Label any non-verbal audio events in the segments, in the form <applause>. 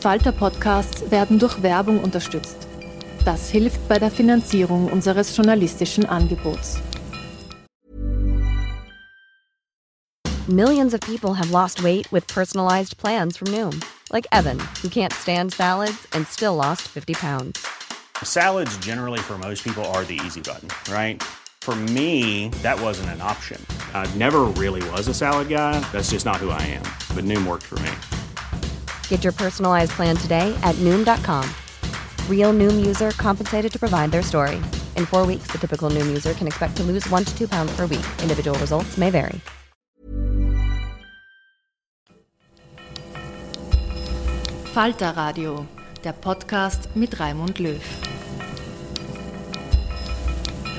Falter-Podcasts werden durch Werbung unterstützt. Das hilft bei der Finanzierung unseres journalistischen Angebots. Millions of people have lost weight with personalized plans from Noom, like Evan, who can't stand salads and still lost 50 pounds. Salads generally for most people are the easy button, right? For me, that wasn't an option. I never really was a salad guy. That's just not who I am. But Noom worked for me. Get your personalized plan today at Noom.com. Real Noom user compensated to provide their story. In four weeks, the typical Noom user can expect to lose one to two pounds per week. Individual results may vary. Falter Radio, der Podcast mit Raimund Löw.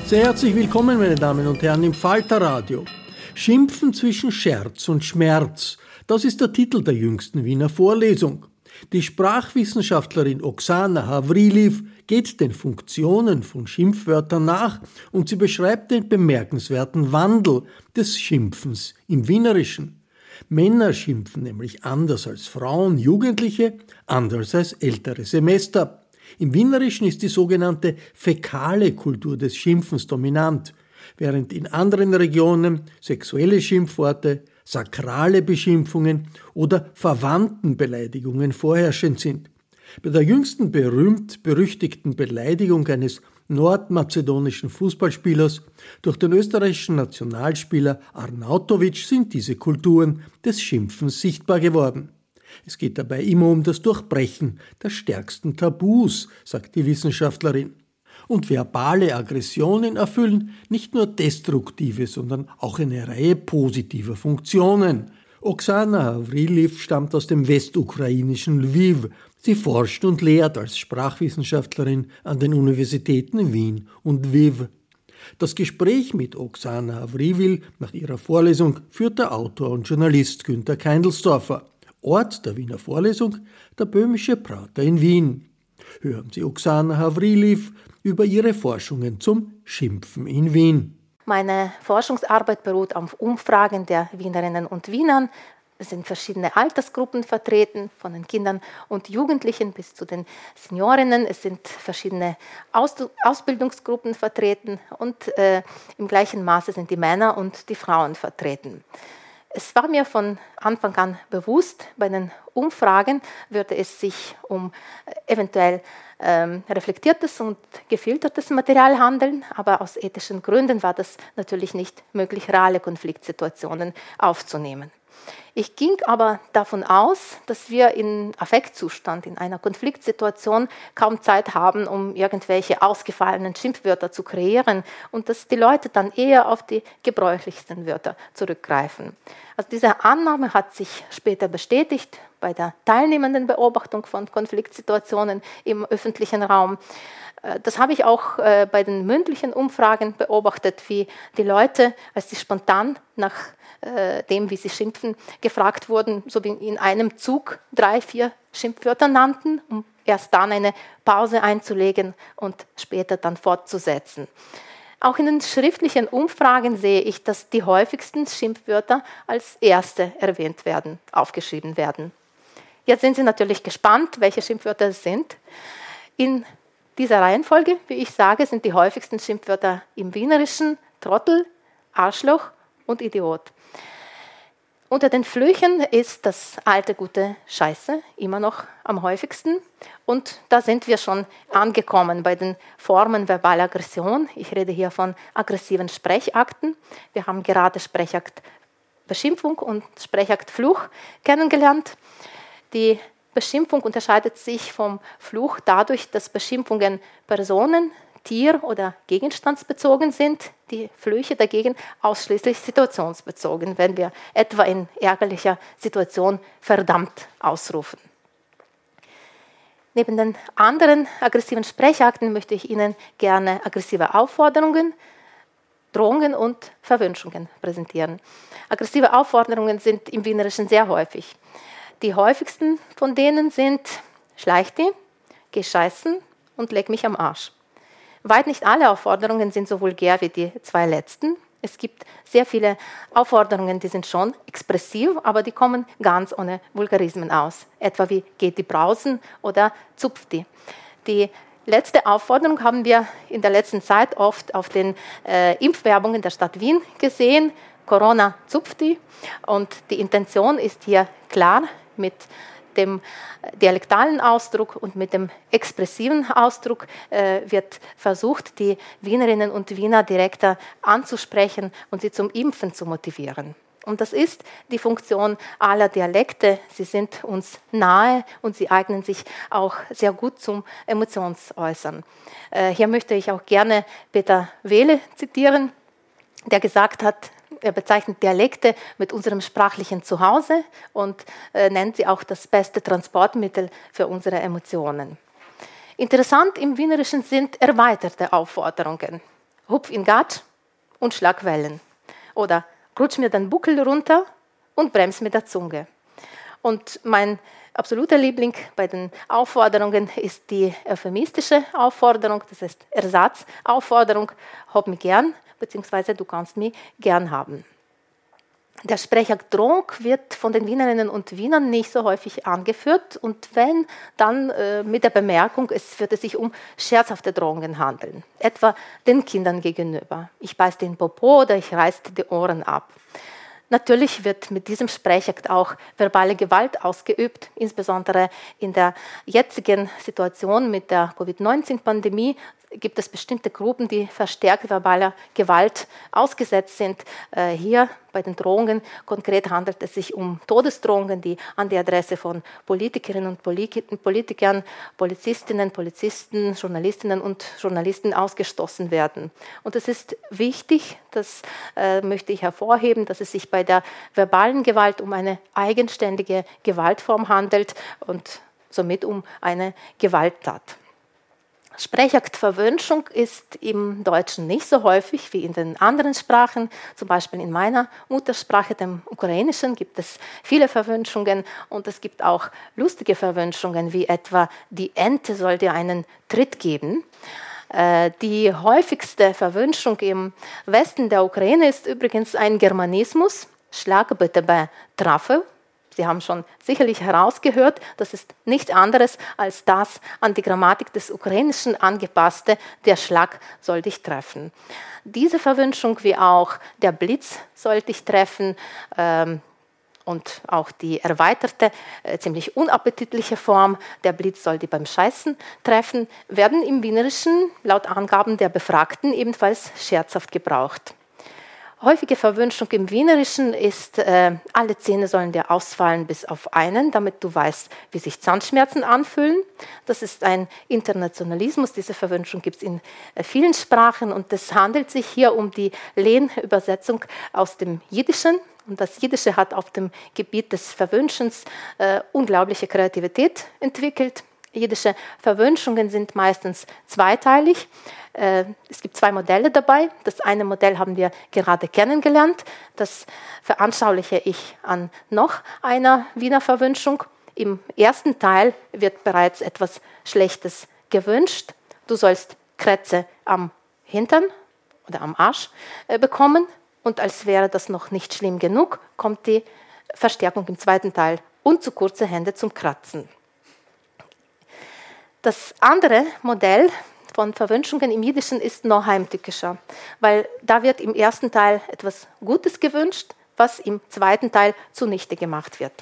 Sehr herzlich willkommen, meine Damen und Herren, im Falter Radio. Schimpfen zwischen Scherz und Schmerz. Das ist der Titel der jüngsten Wiener Vorlesung. Die Sprachwissenschaftlerin Oksana Havriliv geht den Funktionen von Schimpfwörtern nach und sie beschreibt den bemerkenswerten Wandel des Schimpfens im Wienerischen. Männer schimpfen nämlich anders als Frauen, Jugendliche, anders als ältere Semester. Im Wienerischen ist die sogenannte fäkale Kultur des Schimpfens dominant, während in anderen Regionen sexuelle Schimpfworte, sakrale Beschimpfungen oder Verwandtenbeleidigungen vorherrschend sind. Bei der jüngsten berühmt-berüchtigten Beleidigung eines nordmazedonischen Fußballspielers durch den österreichischen Nationalspieler Arnautovic sind diese Kulturen des Schimpfens sichtbar geworden. Es geht dabei immer um das Durchbrechen der stärksten Tabus, sagt die Wissenschaftlerin. Und verbale Aggressionen erfüllen nicht nur destruktive, sondern auch eine Reihe positiver Funktionen. Oksana Havriliv stammt aus dem westukrainischen Lviv. Sie forscht und lehrt als Sprachwissenschaftlerin an den Universitäten Wien und Lviv. Das Gespräch mit Oksana Havrivil nach ihrer Vorlesung führt der Autor und Journalist Günter Keindelsdorfer. Ort der Wiener Vorlesung der Böhmische Prater in Wien. Hören Sie Oksana Havriliv über ihre Forschungen zum Schimpfen in Wien. Meine Forschungsarbeit beruht auf Umfragen der Wienerinnen und Wienern. Es sind verschiedene Altersgruppen vertreten, von den Kindern und Jugendlichen bis zu den Seniorinnen. Es sind verschiedene Aus Ausbildungsgruppen vertreten und äh, im gleichen Maße sind die Männer und die Frauen vertreten. Es war mir von Anfang an bewusst, bei den Umfragen würde es sich um äh, eventuell ähm, reflektiertes und gefiltertes Material handeln, aber aus ethischen Gründen war das natürlich nicht möglich, reale Konfliktsituationen aufzunehmen. Ich ging aber davon aus, dass wir in Affektzustand, in einer Konfliktsituation kaum Zeit haben, um irgendwelche ausgefallenen Schimpfwörter zu kreieren und dass die Leute dann eher auf die gebräuchlichsten Wörter zurückgreifen. Also diese Annahme hat sich später bestätigt bei der teilnehmenden Beobachtung von Konfliktsituationen im öffentlichen Raum. Äh, das habe ich auch äh, bei den mündlichen Umfragen beobachtet, wie die Leute, als sie spontan nach äh, dem, wie sie schimpfen, gefragt wurden, so wie in einem Zug drei, vier Schimpfwörter nannten, um erst dann eine Pause einzulegen und später dann fortzusetzen. Auch in den schriftlichen Umfragen sehe ich, dass die häufigsten Schimpfwörter als erste erwähnt werden, aufgeschrieben werden. Jetzt sind Sie natürlich gespannt, welche Schimpfwörter es sind. In dieser Reihenfolge, wie ich sage, sind die häufigsten Schimpfwörter im Wienerischen Trottel, Arschloch und Idiot. Unter den Flüchen ist das alte gute Scheiße immer noch am häufigsten. Und da sind wir schon angekommen bei den Formen verbaler Aggression. Ich rede hier von aggressiven Sprechakten. Wir haben gerade Sprechakt Beschimpfung und Sprechakt Fluch kennengelernt. Die Beschimpfung unterscheidet sich vom Fluch dadurch, dass Beschimpfungen Personen, tier- oder gegenstandsbezogen sind, die Flüche dagegen ausschließlich situationsbezogen, wenn wir etwa in ärgerlicher Situation verdammt ausrufen. Neben den anderen aggressiven Sprechakten möchte ich Ihnen gerne aggressive Aufforderungen, Drohungen und Verwünschungen präsentieren. Aggressive Aufforderungen sind im Wienerischen sehr häufig. Die häufigsten von denen sind Schleich die, Geh scheißen und leg mich am Arsch. Weit nicht alle Aufforderungen sind so vulgär wie die zwei letzten. Es gibt sehr viele Aufforderungen, die sind schon expressiv, aber die kommen ganz ohne Vulgarismen aus. Etwa wie geht die Brausen oder zupft die. Die letzte Aufforderung haben wir in der letzten Zeit oft auf den äh, Impfwerbungen der Stadt Wien gesehen. Corona zupft die. Und die Intention ist hier klar mit dem dialektalen Ausdruck und mit dem expressiven Ausdruck äh, wird versucht, die Wienerinnen und Wiener direkter anzusprechen und sie zum Impfen zu motivieren. Und das ist die Funktion aller Dialekte. Sie sind uns nahe und sie eignen sich auch sehr gut zum Emotionsäußern. Äh, hier möchte ich auch gerne Peter Wehle zitieren, der gesagt hat, er bezeichnet Dialekte mit unserem sprachlichen Zuhause und äh, nennt sie auch das beste Transportmittel für unsere Emotionen. Interessant im Wienerischen sind erweiterte Aufforderungen. Hupf in Gatsch und Schlagwellen. Oder rutsch mir den Buckel runter und brems mit der Zunge. Und mein absoluter Liebling bei den Aufforderungen ist die euphemistische Aufforderung, das heißt Ersatzaufforderung, hab mich gern, beziehungsweise du kannst mich gern haben. Der Sprecher Drohung wird von den Wienerinnen und Wienern nicht so häufig angeführt und wenn, dann äh, mit der Bemerkung, es würde sich um scherzhafte Drohungen handeln, etwa den Kindern gegenüber. Ich beiß den Popo oder ich reiß die Ohren ab. Natürlich wird mit diesem Sprechakt auch verbale Gewalt ausgeübt, insbesondere in der jetzigen Situation mit der Covid-19-Pandemie gibt es bestimmte Gruppen, die verstärkt verbaler Gewalt ausgesetzt sind. Äh, hier bei den Drohungen konkret handelt es sich um Todesdrohungen, die an die Adresse von Politikerinnen und Politikern, Polizistinnen, Polizisten, Journalistinnen und Journalisten ausgestoßen werden. Und es ist wichtig, das äh, möchte ich hervorheben, dass es sich bei der verbalen Gewalt um eine eigenständige Gewaltform handelt und somit um eine Gewalttat. Sprechaktverwünschung ist im Deutschen nicht so häufig wie in den anderen Sprachen. Zum Beispiel in meiner Muttersprache, dem Ukrainischen, gibt es viele Verwünschungen und es gibt auch lustige Verwünschungen, wie etwa die Ente soll dir einen Tritt geben. Äh, die häufigste Verwünschung im Westen der Ukraine ist übrigens ein Germanismus. Schlag bitte bei Traffe Sie haben schon sicherlich herausgehört, das ist nichts anderes als das an die Grammatik des Ukrainischen angepasste, der Schlag soll dich treffen. Diese Verwünschung wie auch der Blitz soll dich treffen ähm, und auch die erweiterte, äh, ziemlich unappetitliche Form, der Blitz soll dich beim Scheißen treffen, werden im Wienerischen laut Angaben der Befragten ebenfalls scherzhaft gebraucht. Häufige Verwünschung im Wienerischen ist, äh, alle Zähne sollen dir ausfallen bis auf einen, damit du weißt, wie sich Zahnschmerzen anfühlen. Das ist ein Internationalismus. Diese Verwünschung gibt es in äh, vielen Sprachen und es handelt sich hier um die Lehnübersetzung aus dem Jiddischen. Und das Jiddische hat auf dem Gebiet des Verwünschens äh, unglaubliche Kreativität entwickelt. Jiddische Verwünschungen sind meistens zweiteilig. Äh, es gibt zwei Modelle dabei. Das eine Modell haben wir gerade kennengelernt. Das veranschauliche ich an noch einer Wiener Verwünschung. Im ersten Teil wird bereits etwas Schlechtes gewünscht. Du sollst Krätze am Hintern oder am Arsch äh, bekommen. Und als wäre das noch nicht schlimm genug, kommt die Verstärkung im zweiten Teil und zu kurze Hände zum Kratzen. Das andere Modell von Verwünschungen im Jiddischen ist noch heimtückischer, weil da wird im ersten Teil etwas Gutes gewünscht, was im zweiten Teil zunichte gemacht wird.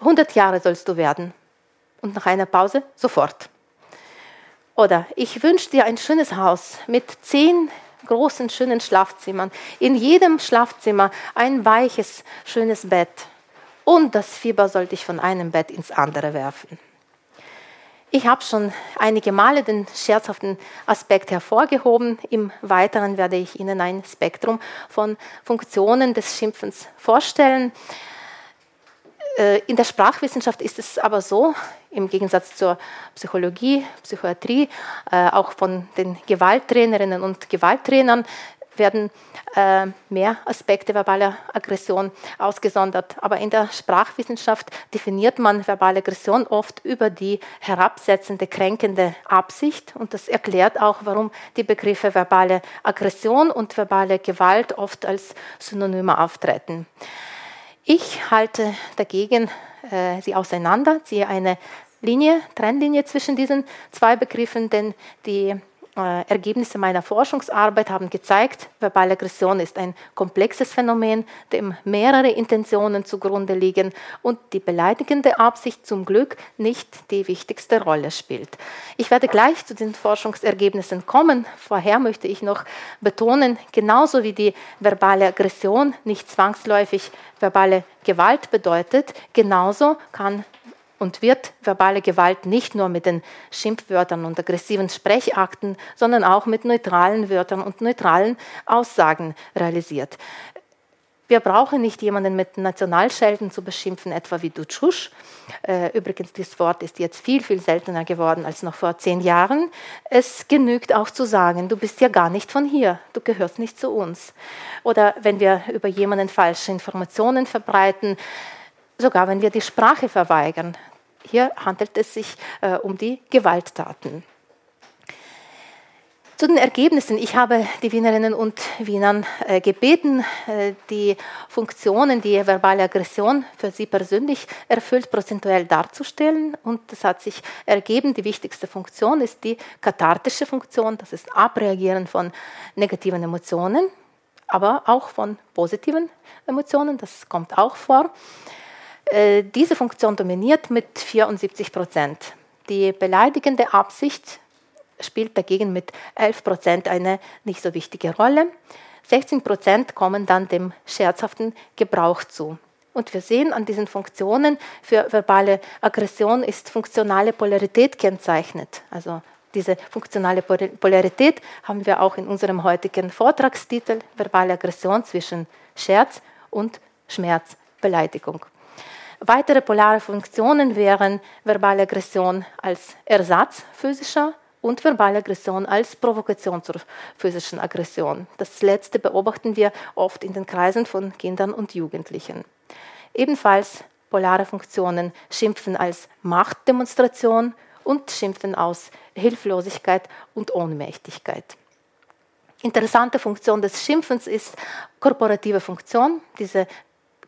100 Jahre sollst du werden und nach einer Pause sofort. Oder ich wünsche dir ein schönes Haus mit zehn großen, schönen Schlafzimmern. In jedem Schlafzimmer ein weiches, schönes Bett. Und das Fieber soll dich von einem Bett ins andere werfen. Ich habe schon einige Male den scherzhaften Aspekt hervorgehoben. Im Weiteren werde ich Ihnen ein Spektrum von Funktionen des Schimpfens vorstellen. Äh, in der Sprachwissenschaft ist es aber so, im Gegensatz zur Psychologie, Psychiatrie, äh, auch von den Gewalttrainerinnen und Gewalttrainern werden äh, mehr Aspekte verbaler Aggression ausgesondert. Aber in der Sprachwissenschaft definiert man verbale Aggression oft über die herabsetzende, kränkende Absicht. Und das erklärt auch, warum die Begriffe verbale Aggression und verbale Gewalt oft als Synonyme auftreten. Ich halte dagegen äh, sie auseinander, ziehe eine Linie, Trennlinie zwischen diesen zwei Begriffen, denn die Ergebnisse meiner Forschungsarbeit haben gezeigt, verbale Aggression ist ein komplexes Phänomen, dem mehrere Intentionen zugrunde liegen und die beleidigende Absicht zum Glück nicht die wichtigste Rolle spielt. Ich werde gleich zu den Forschungsergebnissen kommen. Vorher möchte ich noch betonen, genauso wie die verbale Aggression nicht zwangsläufig verbale Gewalt bedeutet, genauso kann und wird verbale Gewalt nicht nur mit den Schimpfwörtern und aggressiven Sprechakten, sondern auch mit neutralen Wörtern und neutralen Aussagen realisiert. Wir brauchen nicht jemanden mit Nationalschelden zu beschimpfen, etwa wie Dutschusch. Äh, übrigens, dieses Wort ist jetzt viel, viel seltener geworden als noch vor zehn Jahren. Es genügt auch zu sagen, du bist ja gar nicht von hier, du gehörst nicht zu uns. Oder wenn wir über jemanden falsche Informationen verbreiten, sogar wenn wir die Sprache verweigern. Hier handelt es sich äh, um die Gewalttaten. Zu den Ergebnissen. Ich habe die Wienerinnen und Wienern äh, gebeten, äh, die Funktionen, die verbale Aggression für sie persönlich erfüllt, prozentuell darzustellen. Und es hat sich ergeben, die wichtigste Funktion ist die kathartische Funktion, das ist Abreagieren von negativen Emotionen, aber auch von positiven Emotionen, das kommt auch vor. Äh, diese Funktion dominiert mit 74 Prozent. Die beleidigende Absicht spielt dagegen mit 11 Prozent eine nicht so wichtige Rolle. 16 Prozent kommen dann dem scherzhaften Gebrauch zu. Und wir sehen an diesen Funktionen, für verbale Aggression ist funktionale Polarität kennzeichnet. Also diese funktionale Polarität haben wir auch in unserem heutigen Vortragstitel verbale Aggression zwischen Scherz und Schmerzbeleidigung. Weitere polare Funktionen wären verbale Aggression als Ersatz physischer und verbale Aggression als Provokation zur physischen Aggression. Das letzte beobachten wir oft in den Kreisen von Kindern und Jugendlichen. Ebenfalls polare Funktionen Schimpfen als Machtdemonstration und Schimpfen aus Hilflosigkeit und Ohnmächtigkeit. Interessante Funktion des Schimpfens ist korporative Funktion. Diese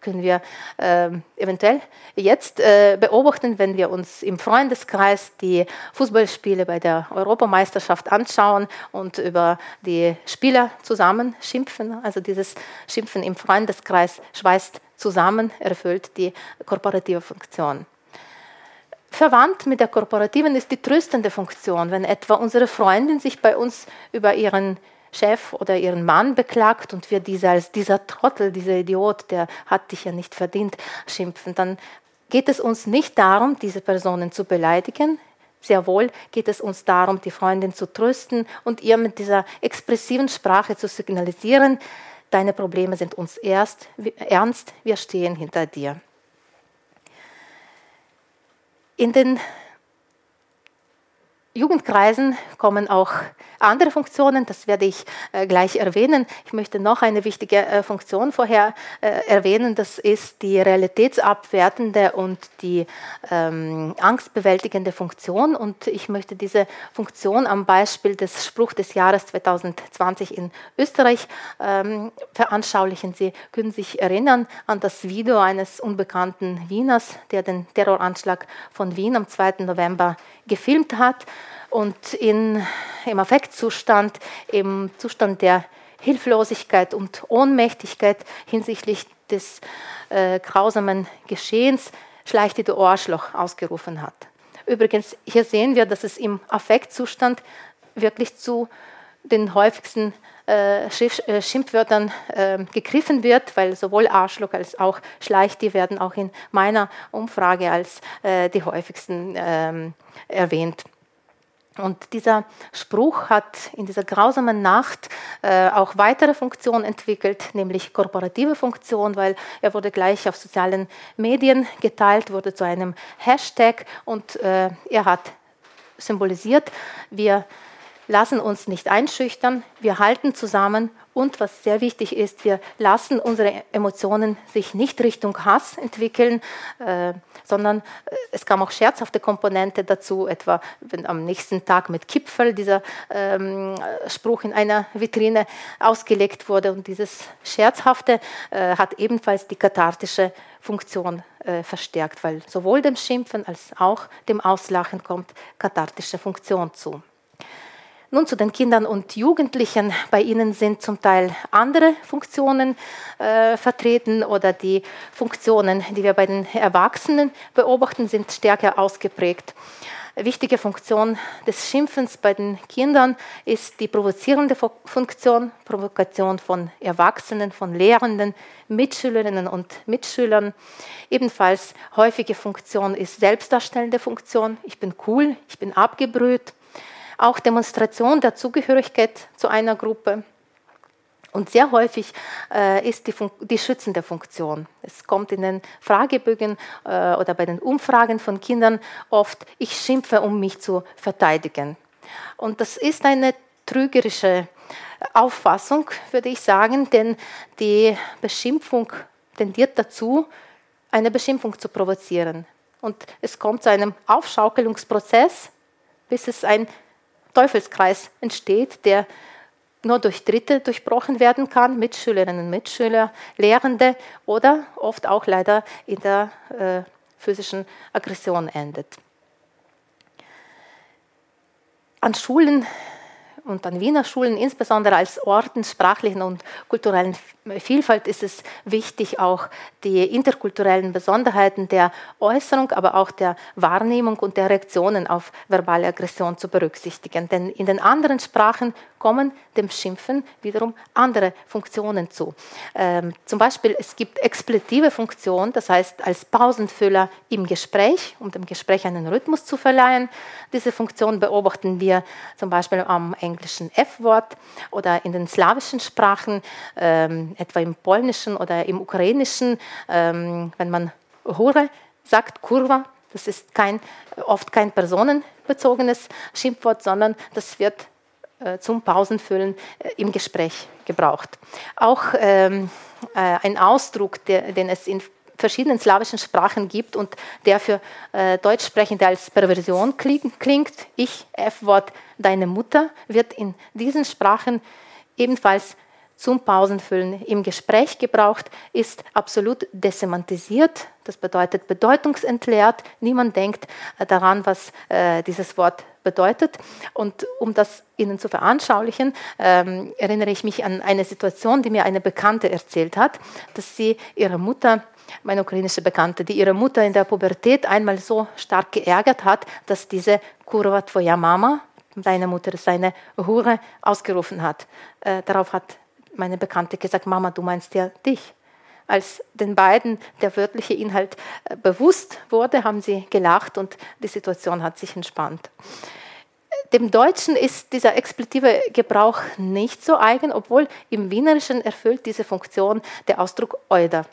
können wir äh, eventuell jetzt äh, beobachten, wenn wir uns im Freundeskreis die Fußballspiele bei der Europameisterschaft anschauen und über die Spieler zusammen schimpfen. Also dieses Schimpfen im Freundeskreis schweißt zusammen, erfüllt die korporative Funktion. Verwandt mit der korporativen ist die tröstende Funktion, wenn etwa unsere Freundin sich bei uns über ihren Chef oder ihren Mann beklagt und wir diese als dieser Trottel, dieser Idiot, der hat dich ja nicht verdient, schimpfen, dann geht es uns nicht darum, diese Personen zu beleidigen. Sehr wohl geht es uns darum, die Freundin zu trösten und ihr mit dieser expressiven Sprache zu signalisieren, deine Probleme sind uns erst ernst, wir stehen hinter dir. In den Jugendkreisen kommen auch andere Funktionen, das werde ich äh, gleich erwähnen. Ich möchte noch eine wichtige äh, Funktion vorher äh, erwähnen, das ist die realitätsabwertende und die ähm, angstbewältigende Funktion. Und ich möchte diese Funktion am Beispiel des Spruch des Jahres 2020 in Österreich ähm, veranschaulichen. Sie können sich erinnern an das Video eines unbekannten Wieners, der den Terroranschlag von Wien am 2. November gefilmt hat und in, im Affektzustand, im Zustand der Hilflosigkeit und Ohnmächtigkeit hinsichtlich des äh, grausamen Geschehens schleichtete Ohrschloch ausgerufen hat. Übrigens, hier sehen wir, dass es im Affektzustand wirklich zu den häufigsten Schimpfwörtern äh, gegriffen wird, weil sowohl Arschloch als auch Schleichti werden auch in meiner Umfrage als äh, die häufigsten ähm, erwähnt. Und dieser Spruch hat in dieser grausamen Nacht äh, auch weitere Funktionen entwickelt, nämlich korporative Funktion, weil er wurde gleich auf sozialen Medien geteilt, wurde zu einem Hashtag und äh, er hat symbolisiert, wir lassen uns nicht einschüchtern, wir halten zusammen und was sehr wichtig ist, wir lassen unsere Emotionen sich nicht Richtung Hass entwickeln, äh, sondern äh, es kam auch scherzhafte Komponente dazu, etwa wenn am nächsten Tag mit Kipfel dieser ähm, Spruch in einer Vitrine ausgelegt wurde. Und dieses Scherzhafte äh, hat ebenfalls die kathartische Funktion äh, verstärkt, weil sowohl dem Schimpfen als auch dem Auslachen kommt kathartische Funktion zu. Nun zu den Kindern und Jugendlichen. Bei ihnen sind zum Teil andere Funktionen äh, vertreten oder die Funktionen, die wir bei den Erwachsenen beobachten, sind stärker ausgeprägt. Wichtige Funktion des Schimpfens bei den Kindern ist die provozierende Funktion, Provokation von Erwachsenen, von Lehrenden, Mitschülerinnen und Mitschülern. Ebenfalls häufige Funktion ist selbstdarstellende Funktion. Ich bin cool, ich bin abgebrüht auch Demonstration der Zugehörigkeit zu einer Gruppe. Und sehr häufig äh, ist die, die, schützende Funktion. Es kommt in den Fragebögen äh, oder bei den Umfragen von Kindern oft, ich schimpfe, um mich zu verteidigen. Und das ist eine trügerische Auffassung, würde ich sagen, denn die Beschimpfung tendiert dazu, eine Beschimpfung zu provozieren. Und es kommt zu einem Aufschaukelungsprozess, bis es ein Teufelskreis entsteht, der nur durch Dritte durchbrochen werden kann, Mitschülerinnen und Mitschüler, Lehrende oder oft auch leider in der äh, physischen Aggression endet. An Schulen und an Wiener Schulen, insbesondere als Orten sprachlichen und kulturellen Vielfalt, ist es wichtig, auch die interkulturellen Besonderheiten der Äußerung, aber auch der Wahrnehmung und der Reaktionen auf verbale Aggression zu berücksichtigen. Denn in den anderen Sprachen kommen dem Schimpfen wiederum andere Funktionen zu. Ähm, zum Beispiel, es gibt expletive Funktionen, das heißt als Pausenfüller im Gespräch, um dem Gespräch einen Rhythmus zu verleihen. Diese Funktion beobachten wir zum Beispiel am englischen F-Wort oder in den slawischen Sprachen, ähm, etwa im polnischen oder im ukrainischen, ähm, wenn man Hure sagt, Kurva, das ist kein, oft kein personenbezogenes Schimpfwort, sondern das wird zum Pausenfüllen äh, im Gespräch gebraucht. Auch ähm, äh, ein Ausdruck, der, den es in verschiedenen slawischen Sprachen gibt und der für äh, Deutschsprechende als Perversion klingt. Ich, F-Wort, deine Mutter, wird in diesen Sprachen ebenfalls zum Pausenfüllen im Gespräch gebraucht, ist absolut desemantisiert. Das bedeutet bedeutungsentleert. Niemand denkt äh, daran, was äh, dieses Wort bedeutet. Und um das Ihnen zu veranschaulichen, ähm, erinnere ich mich an eine Situation, die mir eine Bekannte erzählt hat, dass sie ihre Mutter meine ukrainische Bekannte, die ihre Mutter in der Pubertät einmal so stark geärgert hat, dass diese Kurva tvoja Mama, deine Mutter ist eine Hure, ausgerufen hat. Äh, darauf hat meine Bekannte gesagt, Mama, du meinst ja dich. Als den beiden der wörtliche Inhalt äh, bewusst wurde, haben sie gelacht und die Situation hat sich entspannt. Dem Deutschen ist dieser expletive Gebrauch nicht so eigen, obwohl im Wienerischen erfüllt diese Funktion der Ausdruck Euder.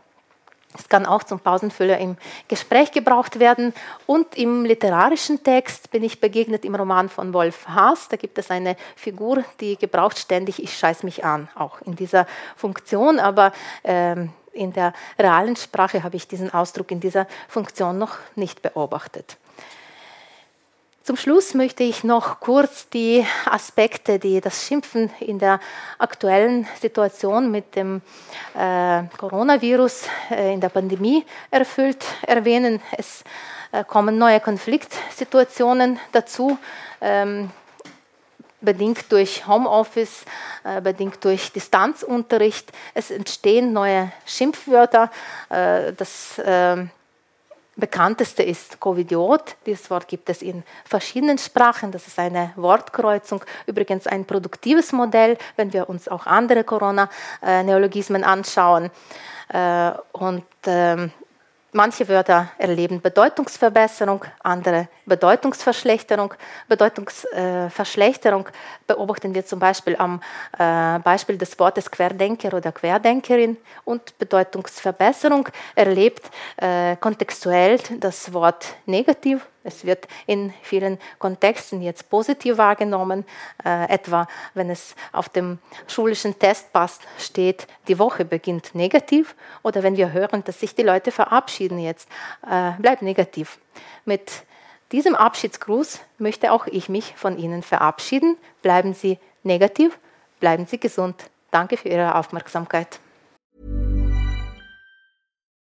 Es kann auch zum Pausenfüller im Gespräch gebraucht werden. Und im literarischen Text bin ich begegnet im Roman von Wolf Haas. Da gibt es eine Figur, die gebraucht ständig, ich scheiß mich an, auch in dieser Funktion. Aber ähm, in der realen Sprache habe ich diesen Ausdruck in dieser Funktion noch nicht beobachtet. Zum Schluss möchte ich noch kurz die Aspekte, die das Schimpfen in der aktuellen Situation mit dem äh, Coronavirus äh, in der Pandemie erfüllt, erwähnen. Es äh, kommen neue Konfliktsituationen dazu. Ähm, bedingt durch Homeoffice, äh, bedingt durch Distanzunterricht. Es entstehen neue Schimpfwörter. Äh, das äh, bekannteste ist Covidiot. Dieses Wort gibt es in verschiedenen Sprachen. Das ist eine Wortkreuzung. Übrigens ein produktives Modell, wenn wir uns auch andere Corona-Neologismen anschauen. Äh, und ähm, Manche Wörter erleben Bedeutungsverbesserung, andere Bedeutungsverschlechterung. Bedeutungsverschlechterung beobachten wir zum Beispiel am äh, Beispiel des Wortes Querdenker oder Querdenkerin und Bedeutungsverbesserung erlebt äh, kontextuell das Wort negativ es wird in vielen Kontexten jetzt positiv wahrgenommen, äh, etwa wenn es auf dem schulischen Testpass steht, die Woche beginnt negativ oder wenn wir hören, dass sich die Leute verabschieden jetzt, äh, bleibt negativ. Mit diesem Abschiedsgruß möchte auch ich mich von Ihnen verabschieden. Bleiben Sie negativ, bleiben Sie gesund. Danke für Ihre Aufmerksamkeit.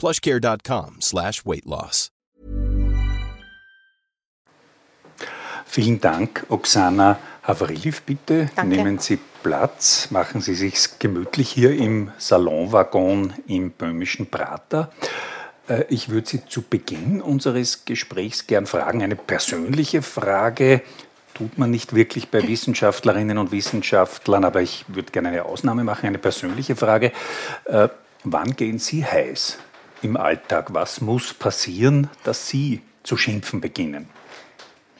plushcare.com slash weight loss. Vielen Dank, Oksana Havriliv, bitte. Danke. Nehmen Sie Platz, machen Sie sich gemütlich hier im Salonwaggon im böhmischen Prater. Äh, ich würde Sie zu Beginn unseres Gesprächs gern fragen, eine persönliche Frage. Tut man nicht wirklich bei Wissenschaftlerinnen und Wissenschaftlern, aber ich würde gerne eine Ausnahme machen, eine persönliche Frage. Äh, wann gehen Sie heiß? Im Alltag? Was muss passieren, dass Sie zu schimpfen beginnen?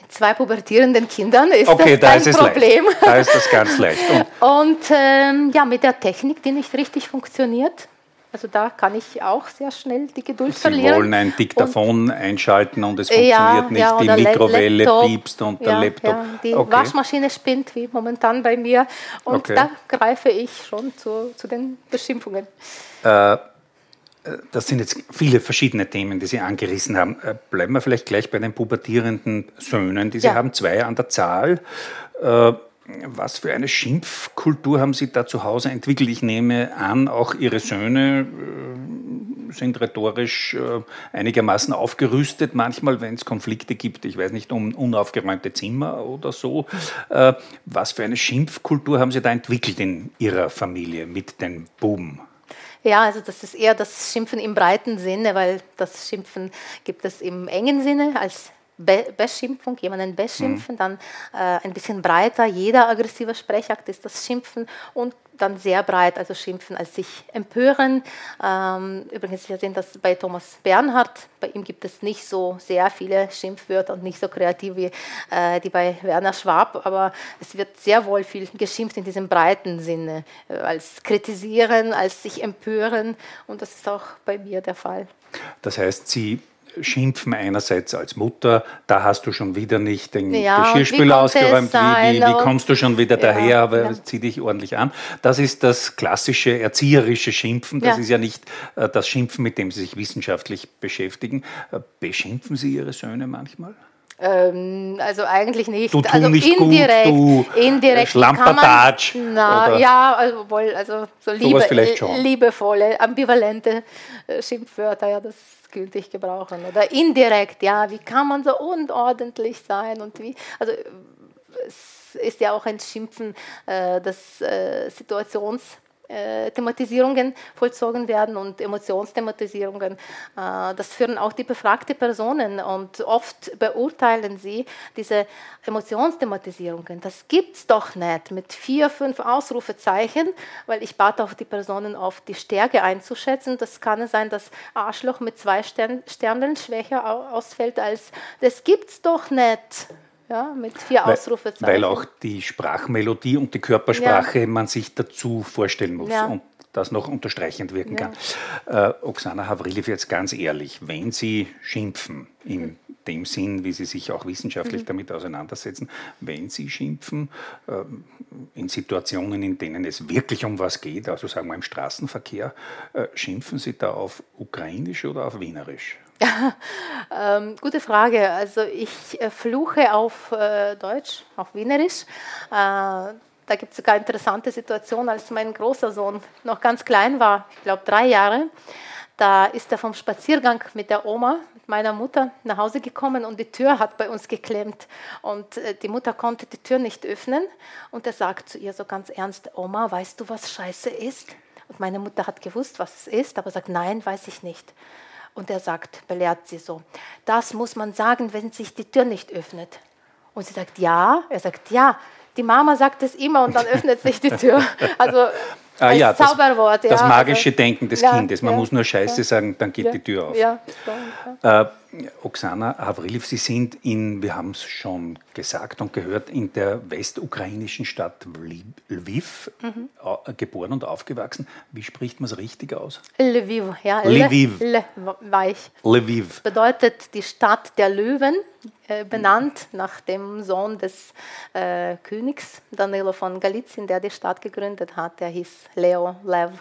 Mit zwei pubertierenden Kindern ist okay, das da ist Problem. Leicht. Da ist das ganz leicht. Und, <laughs> Und ähm, ja, mit der Technik, die nicht richtig funktioniert. Also da kann ich auch sehr schnell die Geduld Sie verlieren. wollen ein Dictaphon und, einschalten und es ja, funktioniert nicht, ja, die Mikrowelle Laptop. piepst und ja, der Laptop. Ja, die okay. Waschmaschine spinnt, wie momentan bei mir. Und Okay. da greife ich schon zu, zu den Beschimpfungen. Äh, Das sind jetzt viele verschiedene Themen, die Sie angerissen haben. Äh, Bleiben wir vielleicht gleich bei den pubertierenden Söhnen, die Sie Ja. haben, zwei an der Zahl. Äh, Was für eine Schimpfkultur haben Sie da zu Hause entwickelt? Ich nehme an, auch Ihre Söhne äh, sind rhetorisch einigermaßen aufgerüstet, manchmal, wenn es Konflikte gibt, ich weiß nicht, um unaufgeräumte Zimmer oder so. Was für eine Schimpfkultur haben Sie da entwickelt in Ihrer Familie mit den Buben? Ja, also das ist eher das Schimpfen im breiten Sinne, weil das Schimpfen gibt es im engen Sinne als Be Beschimpfung, jemanden beschimpfen, dann äh, ein bisschen breiter, jeder aggressive Sprechakt ist das Schimpfen und dann sehr breit, also Schimpfen als sich empören. Ähm, übrigens, wir sehen das bei Thomas Bernhard, bei ihm gibt es nicht so sehr viele Schimpfwörter und nicht so kreativ wie äh, die bei Werner Schwab, aber es wird sehr wohl viel geschimpft in diesem breiten Sinne, äh, als kritisieren, als sich empören und das ist auch bei mir der Fall. Das heißt, Sie schimpfen einerseits als Mutter, da hast du schon wieder nicht den Ja, wie Geschirrspüler ausgeräumt, wie, wie, wie kommst du schon wieder Ja, daher, aber ja. zieh dich ordentlich an. Das ist das klassische erzieherische Schimpfen, das Ja. ist ja nicht äh, das Schimpfen, mit dem Sie sich wissenschaftlich beschäftigen. Äh, beschimpfen Sie Ihre Söhne manchmal? Ähm, also eigentlich nicht. Du also nicht gut, indirekt, du, äh, indirekt Schlampertatsch, na, ja, also wohl, also so liebe, liebevolle, ambivalente äh, Schimpfwörter, ja, das gültig gebrauchen. Oder indirekt, ja, wie kann man so unordentlich sein und wie, also es ist ja auch ein Schimpfen, äh, das äh, Situations äh, Thematisierungen vollzogen werden und Emotionsthematisierungen. Äh, Das führen auch die befragte Personen und oft beurteilen sie diese Emotionsthematisierungen. Das gibt's doch nicht mit vier, fünf Ausrufezeichen, weil ich bat auch die Personen auf die Stärke einzuschätzen. Das kann es sein, dass Arschloch mit zwei Stern Sternen schwächer au- ausfällt als das gibt's doch nicht. Ja, mit vier weil, Ausrufezeichen. Weil auch die Sprachmelodie und die Körpersprache man sich dazu vorstellen muss. Ja. Und das noch unterstreichend wirken kann. Äh, Oksana Havriliev, jetzt ganz ehrlich, wenn Sie schimpfen, in dem Sinn, wie Sie sich auch wissenschaftlich damit auseinandersetzen, wenn Sie schimpfen äh, in Situationen, in denen es wirklich um was geht, also sagen wir im Straßenverkehr, äh, schimpfen Sie da auf Ukrainisch oder auf Wienerisch? <laughs> Ähm, gute Frage. Also ich äh, fluche auf äh, Deutsch, auf Wienerisch. Äh, da gibt es sogar interessante Situation, als mein großer Sohn noch ganz klein war, ich glaube drei Jahre. Da ist er vom Spaziergang mit der Oma, mit meiner Mutter, nach Hause gekommen und die Tür hat bei uns geklemmt. Und äh, die Mutter konnte die Tür nicht öffnen. Und er sagt zu ihr so ganz ernst, Oma, weißt du, was Scheiße ist? Und meine Mutter hat gewusst, was es ist, aber sagt, nein, weiß ich nicht. Und er sagt, belehrt sie so, das muss man sagen, wenn sich die Tür nicht öffnet. Und sie sagt, ja. Er sagt, ja. Die Mama sagt es immer und dann <laughs> öffnet sich die Tür. Also Ah, als ja, das, Zauberwort. das ja, magische also, Denken des ja, Kindes. Man muss nur Scheiße sagen, dann geht die Tür auf. Äh, Oksana Havriliev, Sie sind in, wir haben es schon gesagt und gehört, in der westukrainischen Stadt Lviv Mhm. äh, geboren und aufgewachsen. Wie spricht man es richtig aus? Lviv, ja. Lviv. Le, weich. Lviv. Bedeutet die Stadt der Löwen, äh, benannt nach dem Sohn des äh, Königs Danilo von Galizien, der die Stadt gegründet hat. Der hieß Leo Lev.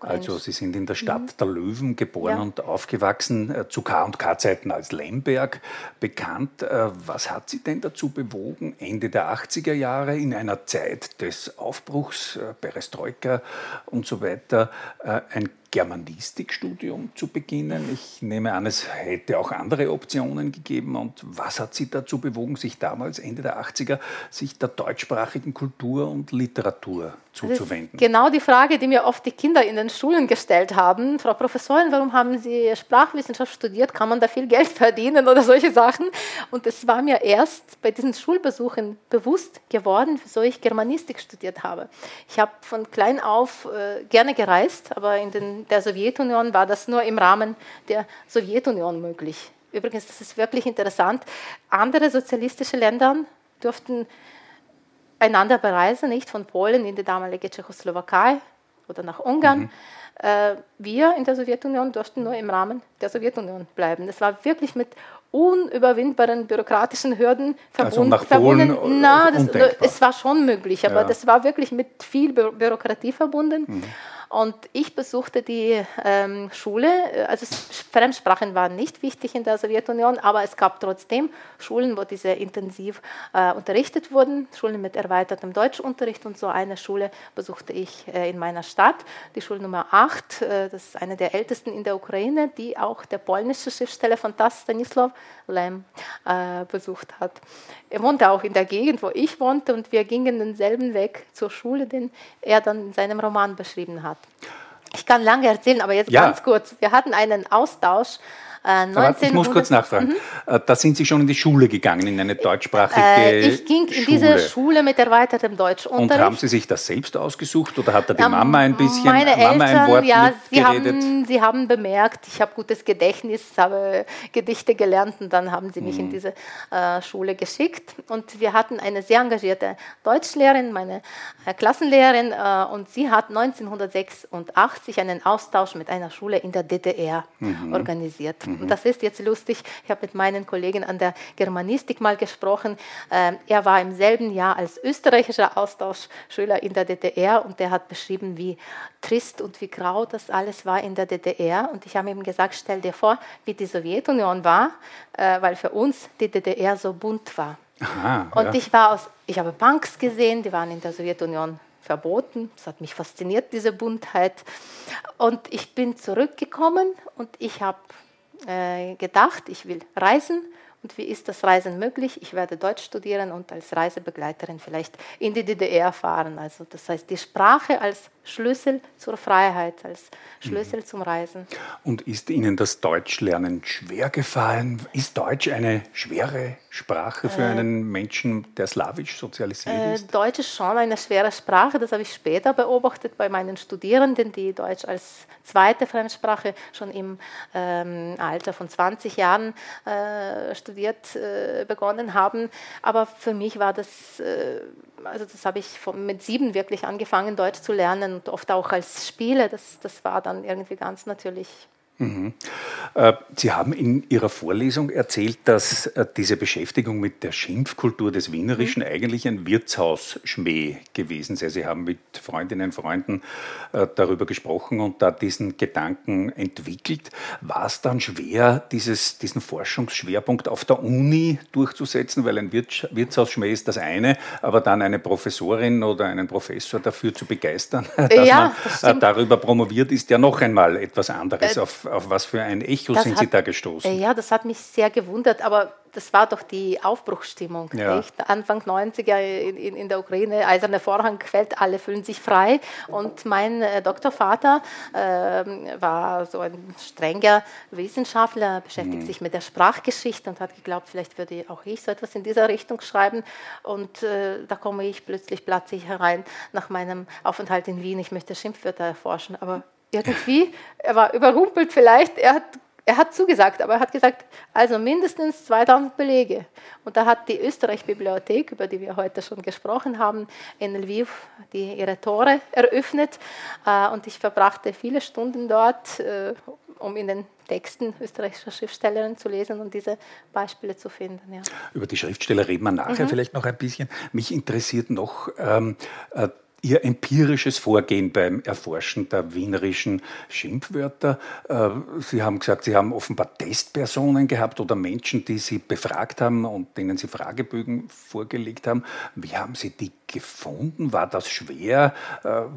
Also Sie sind in der Stadt der Löwen geboren Mhm. Ja. und aufgewachsen, äh, zu K&K-Zeiten als Lemberg bekannt. Äh, Was hat Sie denn dazu bewogen, Ende der 80er Jahre in einer Zeit des Aufbruchs, äh, Perestroika und so weiter, äh, ein Germanistikstudium zu beginnen? Ich nehme an, es hätte auch andere Optionen gegeben. Und was hat Sie dazu bewogen, sich damals, Ende der 80er, sich der deutschsprachigen Kultur und Literatur ist zuzuwenden? genau die Frage, die mir oft die Kinder in den Schulen gestellt haben. Frau Professorin, warum haben Sie Sprachwissenschaft studiert? Kann man da viel Geld <laughs> verdienen oder solche Sachen? Und es war mir erst bei diesen Schulbesuchen bewusst geworden, wieso ich Germanistik studiert habe. Ich habe von klein auf äh, gerne gereist, aber in den, der Sowjetunion war das nur im Rahmen der Sowjetunion möglich. Übrigens, das ist wirklich interessant. Andere sozialistische Länder durften einander bereisen, nicht von Polen in die damalige Tschechoslowakei oder nach Ungarn. Äh, wir in der Sowjetunion durften nur im Rahmen der Sowjetunion bleiben. Das war wirklich mit unüberwindbaren bürokratischen Hürden Also verbunden. nach Polen, äh, verbunden. Na, das, undenkbar. es war schon möglich, aber Ja. das war wirklich mit viel Bü Bürokratie verbunden. Mhm. Und ich besuchte die ähm, Schule, also Fremdsprachen waren nicht wichtig in der Sowjetunion, aber es gab trotzdem Schulen, wo diese intensiv äh, unterrichtet wurden, Schulen mit erweitertem Deutschunterricht und so eine Schule besuchte ich äh, in meiner Stadt, die Schulnummer 8, äh, das ist eine der ältesten in der Ukraine, die auch der polnische Schriftsteller von TAS Stanislaw Lem äh, besucht hat. Er wohnte auch in der Gegend, wo ich wohnte und wir gingen denselben Weg zur Schule, den er dann in seinem Roman beschrieben hat. Ich kann lange erzählen, aber jetzt Ja. ganz kurz. Wir hatten einen Austausch. Äh, ich muss kurz 1900 nachfragen. Äh, Da sind Sie schon in die Schule gegangen, in eine deutschsprachige Äh, ich ging in Schule. diese Schule mit erweitertem Und Deutschunterricht. haben Sie sich das selbst ausgesucht oder hat da die Ähm, Mama ein bisschen Meine Mama ein Eltern, Wort ja, sie haben, sie haben bemerkt, ich habe gutes Gedächtnis, habe Gedichte gelernt und dann haben sie mich Mhm. in diese äh, Schule geschickt. Und wir hatten eine sehr engagierte Deutschlehrerin, meine äh, Klassenlehrerin, äh, und sie hat 1986 einen Austausch mit einer Schule in der DDR Mhm. organisiert. Und das ist jetzt lustig. Ich habe mit meinen Kollegen an der Germanistik mal gesprochen. Ähm, er war im selben Jahr als österreichischer Austauschschüler in der DDR und der hat beschrieben, wie trist und wie grau das alles war in der DDR. Und ich habe ihm gesagt, stell dir vor, wie die Sowjetunion war, äh, weil für uns die DDR so bunt war. Aha, Und ja. ich war aus, ich habe Punks gesehen, die waren in der Sowjetunion verboten. Das hat mich fasziniert, diese Buntheit. Und ich bin zurückgekommen und ich habe gedacht, ich will reisen. Und wie ist das Reisen möglich? Ich werde Deutsch studieren und als Reisebegleiterin vielleicht in die DDR fahren. Also das heißt, die Sprache als Schlüssel zur Freiheit, als Schlüssel zum Reisen. Und ist Ihnen das Deutschlernen schwer gefallen? Ist Deutsch eine schwere Sprache für einen Menschen, der slawisch sozialisiert Äh, ist? Deutsch ist schon eine schwere Sprache, das habe ich später beobachtet bei meinen Studierenden, die Deutsch als zweite Fremdsprache schon im ähm, Alter von 20 Jahren äh, studieren studiert äh, begonnen haben. Aber für mich war das, äh, also das habe ich von, mit sieben wirklich angefangen, Deutsch zu lernen und oft auch als Spiele. Das, das war dann irgendwie ganz natürlich Mhm. Äh, Sie haben in Ihrer Vorlesung erzählt, dass äh, diese Beschäftigung mit der Schimpfkultur des Wienerischen mhm. eigentlich ein Wirtshausschmäh gewesen sei. Sie haben mit Freundinnen und Freunden äh, darüber gesprochen und da diesen Gedanken entwickelt. War es dann schwer, dieses, diesen Forschungsschwerpunkt auf der Uni durchzusetzen, weil ein Wirtshausschmäh ist das eine, aber dann eine Professorin oder einen Professor dafür zu begeistern, <laughs> dass ja, man das darüber promoviert, ist ja noch einmal etwas anderes auf auf, was für ein Echo das sind hat, Sie da gestoßen? Ja, das hat mich sehr gewundert, aber das war doch die Aufbruchsstimmung. Ja. Anfang 90er in, in, in, der Ukraine, eiserne Vorhang fällt, alle fühlen sich frei. Und mein äh, Doktorvater äh, war so ein strenger Wissenschaftler, beschäftigt mhm. sich mit der Sprachgeschichte und hat geglaubt, vielleicht würde auch ich so etwas in dieser Richtung schreiben. Und äh, da komme ich plötzlich, platze ich herein nach meinem Aufenthalt in Wien. Ich möchte Schimpfwörter erforschen, aber irgendwie, er war überrumpelt vielleicht, er hat, er hat zugesagt, aber er hat gesagt, also mindestens 2000 Belege. Und da hat die Österreich-Bibliothek, über die wir heute schon gesprochen haben, in Lviv die, ihre Tore eröffnet. Äh, und ich verbrachte viele Stunden dort, äh, um in den Texten österreichischer Schriftstellerinnen zu lesen und diese Beispiele zu finden. Ja. Über die Schriftsteller reden wir nachher mhm. vielleicht noch ein bisschen. Mich interessiert noch ähm, äh, Ihr empirisches Vorgehen beim Erforschen der wienerischen Schimpfwörter. Äh, Sie haben gesagt, Sie haben offenbar Testpersonen gehabt oder Menschen, die Sie befragt haben und denen Sie Fragebögen vorgelegt haben. Wie haben Sie die gefunden? War das schwer? Ein äh,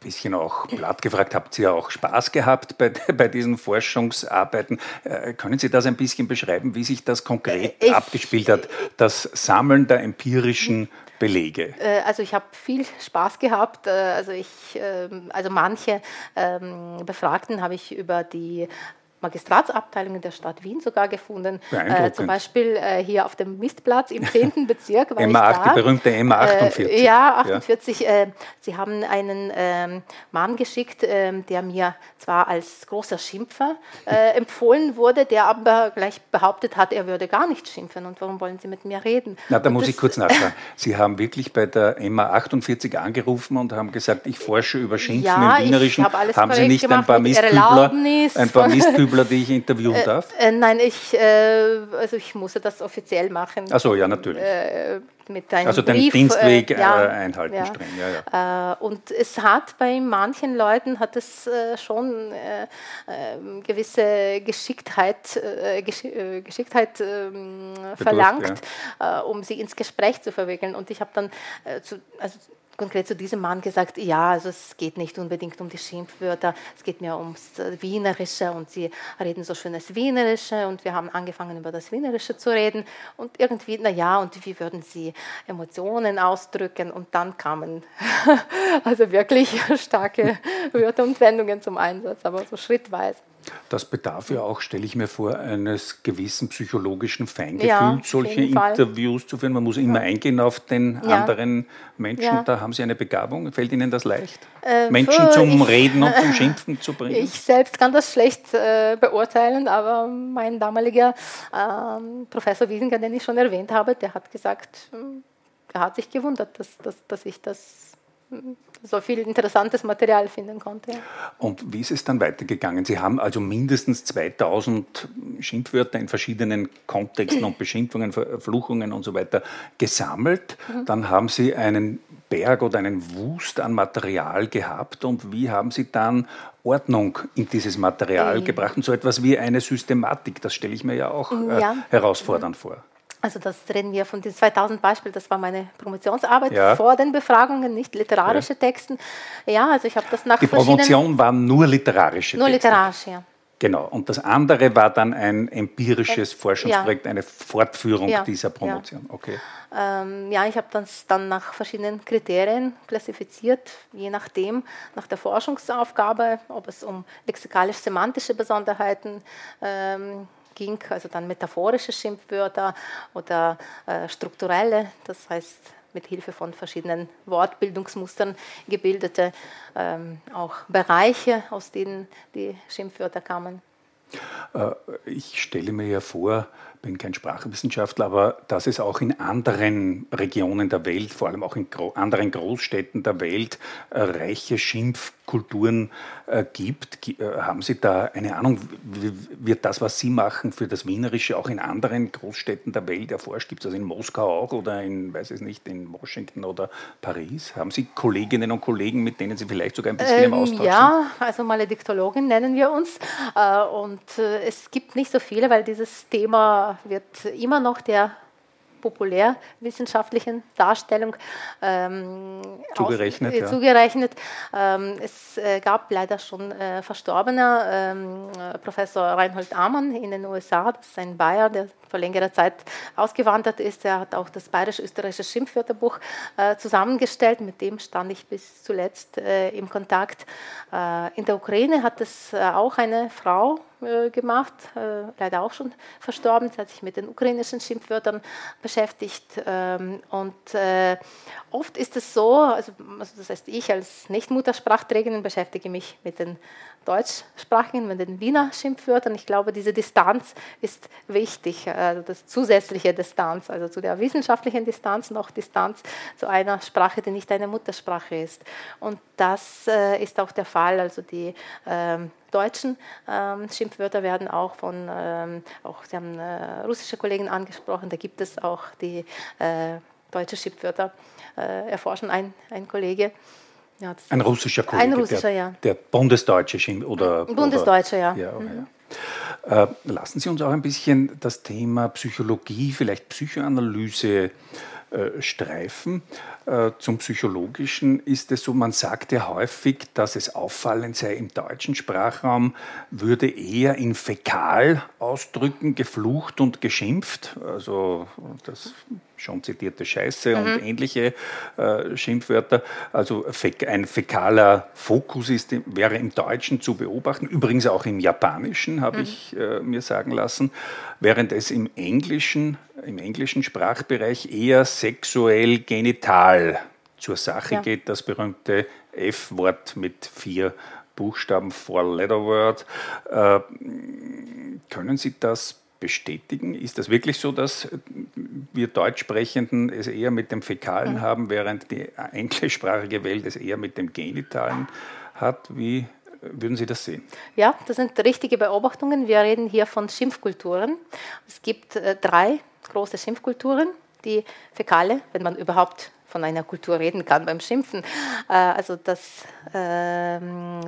bisschen auch platt gefragt, habt ihr auch Spaß gehabt bei, <laughs> bei diesen Forschungsarbeiten? Äh, können Sie das ein bisschen beschreiben, wie sich das konkret ich, abgespielt hat, das Sammeln der empirischen Belege? Äh, also ich habe viel <laughs> Spaß gehabt. Äh, also ich, ähm, also manche ähm, Befragten habe ich über die Magistratsabteilungen der Stadt Wien sogar gefunden. Äh, zum Beispiel äh, hier auf dem Mistplatz im 10. Bezirk. War MA 8, die berühmte MA 48. Äh, ja, 48. Ja. Äh, sie haben einen ähm, Mann geschickt, ähm, der mir zwar als großer Schimpfer äh, empfohlen wurde, der aber gleich behauptet hat, er würde gar nicht schimpfen. Und warum wollen Sie mit mir reden? Na, da und muss ich kurz nachfragen. <laughs> Sie haben wirklich bei der MA 48 angerufen und haben gesagt, ich forsche über Schimpfen ja, im Wienerischen. Ich habe haben Sie nicht ein paar Mistkübler, ein paar Mistkübler Schauspieler, die ich interviewen äh, darf? Äh, nein, ich, äh, also ich musste das offiziell machen. Achso, ja, natürlich. Äh, mit einem also den Brief, Dienstweg äh, ja, einhalten ja. streng. Ja, ja. und es hat bei manchen Leuten hat es schon ähm, gewisse Geschicktheit, Geschicktheit ähm, verlangt, um sie ins Gespräch zu verwickeln. Und ich habe dann, zu, also konkret zu diesem Mann gesagt, ja, also es geht nicht unbedingt um die Schimpfwörter, es geht mir ums Wienerische und sie reden so schönes Wienerische und wir haben angefangen über das Wienerische zu reden und irgendwie, na ja, und wie würden sie Emotionen ausdrücken und dann kamen <laughs> also wirklich starke Wörter und Wendungen zum Einsatz, aber so schrittweise. Das bedarf ja auch, stelle ich mir vor, eines gewissen psychologischen Feingefühls, ja, solche Interviews Fall. zu führen. Man muss immer ja. eingehen auf den ja. anderen Menschen. Da haben Sie eine Begabung. Fällt Ihnen das leicht, äh, Menschen zum ich, Reden und zum <laughs> Schimpfen zu bringen? Ich selbst kann das schlecht äh, beurteilen, aber mein damaliger äh, Professor Wiesinger, den ich schon erwähnt habe, der hat gesagt, hm, er hat sich gewundert, dass, dass, dass ich das so viel interessantes Material finden konnte. Und wie ist es dann weitergegangen? Sie haben also mindestens 2000 Schimpfwörter in verschiedenen Kontexten und <clears throat> Beschimpfungen, Verfluchungen und so weiter gesammelt. Mhm. Dann haben Sie einen Berg oder einen Wust an Material gehabt und wie haben Sie dann Ordnung in dieses Material mhm. gebracht und so etwas wie eine Systematik? Das stelle ich mir ja auch äh, ja. herausfordernd mhm. vor. Also das reden wir von den 2000 Beispielen, das war meine Promotionsarbeit ja. vor den Befragungen, nicht literarische ja. Texten. Ja, also ich habe das nach Die Promotion waren nur literarische Nur Texte. literarisch, ja. Genau, und das andere war dann ein empirisches Forschungsprojekt, ja. eine Fortführung ja. dieser Promotion. Okay. Ähm, ja, ich habe das dann nach verschiedenen Kriterien klassifiziert, je nachdem, nach der Forschungsaufgabe, ob es um lexikalisch-semantische Besonderheiten ähm, ging, also dann metaphorische Schimpfwörter oder äh, strukturelle, das heißt mit Hilfe von verschiedenen Wortbildungsmustern gebildete ähm, auch Bereiche, aus denen die Schimpfwörter kamen. Äh, ich stelle mir ja vor, bin kein Sprachwissenschaftler, aber dass es auch in anderen Regionen der Welt, vor allem auch in anderen Großstädten der Welt, äh, reiche Schimpfkulturen äh, gibt. Äh, haben Sie da eine Ahnung, wird das, was Sie machen, für das Wienerische auch in anderen Großstädten der Welt erforscht? Gibt es das in Moskau auch oder in, weiß ich nicht, in Washington oder Paris? Haben Sie Kolleginnen und Kollegen, mit denen Sie vielleicht sogar ein bisschen ähm, im Austausch ja, sind? Ja, also Malediktologin nennen wir uns. Und es gibt nicht so viele, weil dieses Thema wird immer noch der populärwissenschaftlichen Darstellung ähm, zugerechnet. Aus, äh, ja. zugerechnet. Ähm, es äh, gab leider schon äh, Verstorbener, ähm, Professor Reinhold Amann in den USA, das ist ein Bayer, der vor längerer Zeit ausgewandert ist. Er hat auch das bayerisch-österreichische Schimpfwörterbuch äh, zusammengestellt. Mit dem stand ich bis zuletzt äh, im Kontakt. Äh, in der Ukraine hat es äh, auch eine Frau äh, gemacht, äh, leider auch schon verstorben. Sie hat sich mit den ukrainischen Schimpfwörtern beschäftigt. Ähm, und oft ist es so, also, also das heißt, ich als Nicht-Muttersprachträgerin beschäftige mich mit den deutschsprachigen, mit den Wiener Schimpfwörtern. Ich glaube, diese Distanz ist wichtig, also das zusätzliche Distanz, also zu der wissenschaftlichen Distanz noch Distanz zu einer Sprache, die nicht eine Muttersprache ist. Und das äh, ist auch der Fall. Also die ähm, deutschen ähm, Schimpfwörter werden auch von, ähm, auch Sie haben äh, russische Kollegen angesprochen, da gibt es auch die äh, deutsche Schimpfwörter, äh, erforschen ein, ein Kollege. Ja, ein russischer Kollege. Ein russischer, der, ja. Der Bundesdeutsche oder. Bundesdeutscher, ja. ja, mhm. ja. Äh, lassen Sie uns auch ein bisschen das Thema Psychologie, vielleicht Psychoanalyse äh, streifen. Äh, zum Psychologischen ist es so, man sagt ja häufig, dass es auffallend sei, im deutschen Sprachraum würde eher in Fäkal ausdrücken, geflucht und geschimpft. Also das schon zitierte Scheiße mhm. und ähnliche äh, Schimpfwörter. Also ein fäkaler Fokus ist, wäre im Deutschen zu beobachten, übrigens auch im Japanischen, habe mhm. ich äh, mir sagen lassen, während es im Englischen, im englischen Sprachbereich eher sexuell genital zur Sache ja. geht, das berühmte F-Wort mit vier Buchstaben, Four-Letter-Word. Äh, können Sie das bestätigen? Ist das wirklich so, dass wir Deutschsprechenden es eher mit dem Fäkalen mhm. haben, während die englischsprachige Welt es eher mit dem Genitalen hat? Wie würden Sie das sehen? Ja, das sind richtige Beobachtungen. Wir reden hier von Schimpfkulturen. Es gibt äh, drei große Schimpfkulturen. Die Fäkale, wenn man überhaupt von einer Kultur reden kann beim Schimpfen. Äh, also das äh,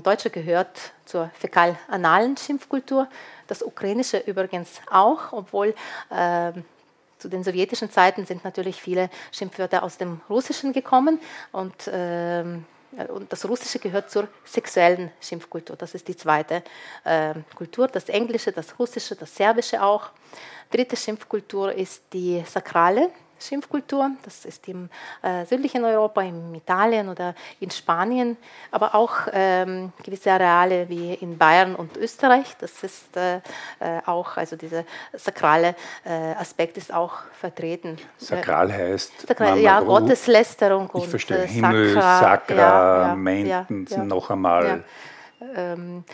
Deutsche gehört zur fäkal-analen Schimpfkultur, das Ukrainische übrigens auch, obwohl äh, zu den sowjetischen Zeiten sind natürlich viele Schimpfwörter aus dem Russischen gekommen und ähm, und das Russische gehört zur sexuellen Schimpfkultur. Das ist die zweite äh, Kultur. Das Englische, das Russische, das Serbische auch. Dritte Schimpfkultur ist die sakrale Schimpfkultur. Das ist im äh, südlichen Europa, in Italien oder in Spanien, aber auch ähm, gewisse Areale wie in Bayern und Österreich. Das ist äh, äh auch, also dieser sakrale äh, Aspekt ist auch vertreten. Sakral heißt? Sakral, ja, Gotteslästerung ich und verstehe. Äh, Himmel, Sakra, ja, ja, ja, noch einmal. Ähm,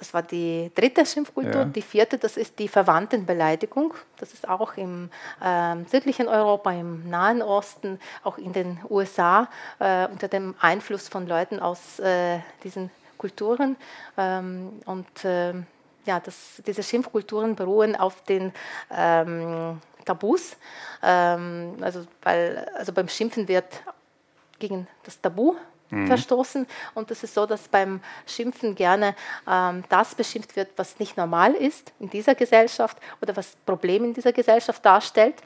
das war die dritte Schimpfkultur. Ja. Die vierte, das ist die Verwandtenbeleidigung. Das ist auch im äh, südlichen Europa, im Nahen Osten, auch in den USA äh, unter dem Einfluss von Leuten aus äh, diesen Kulturen. Ähm, und ähm, ja, das, diese Schimpfkulturen beruhen auf den ähm, Tabus. Ähm, also, weil, also beim Schimpfen wird gegen das Tabu mhm. verstoßen. Und es ist so, dass beim Schimpfen gerne ähm, das beschimpft wird, was nicht normal ist in dieser Gesellschaft oder was Problem in dieser Gesellschaft darstellt.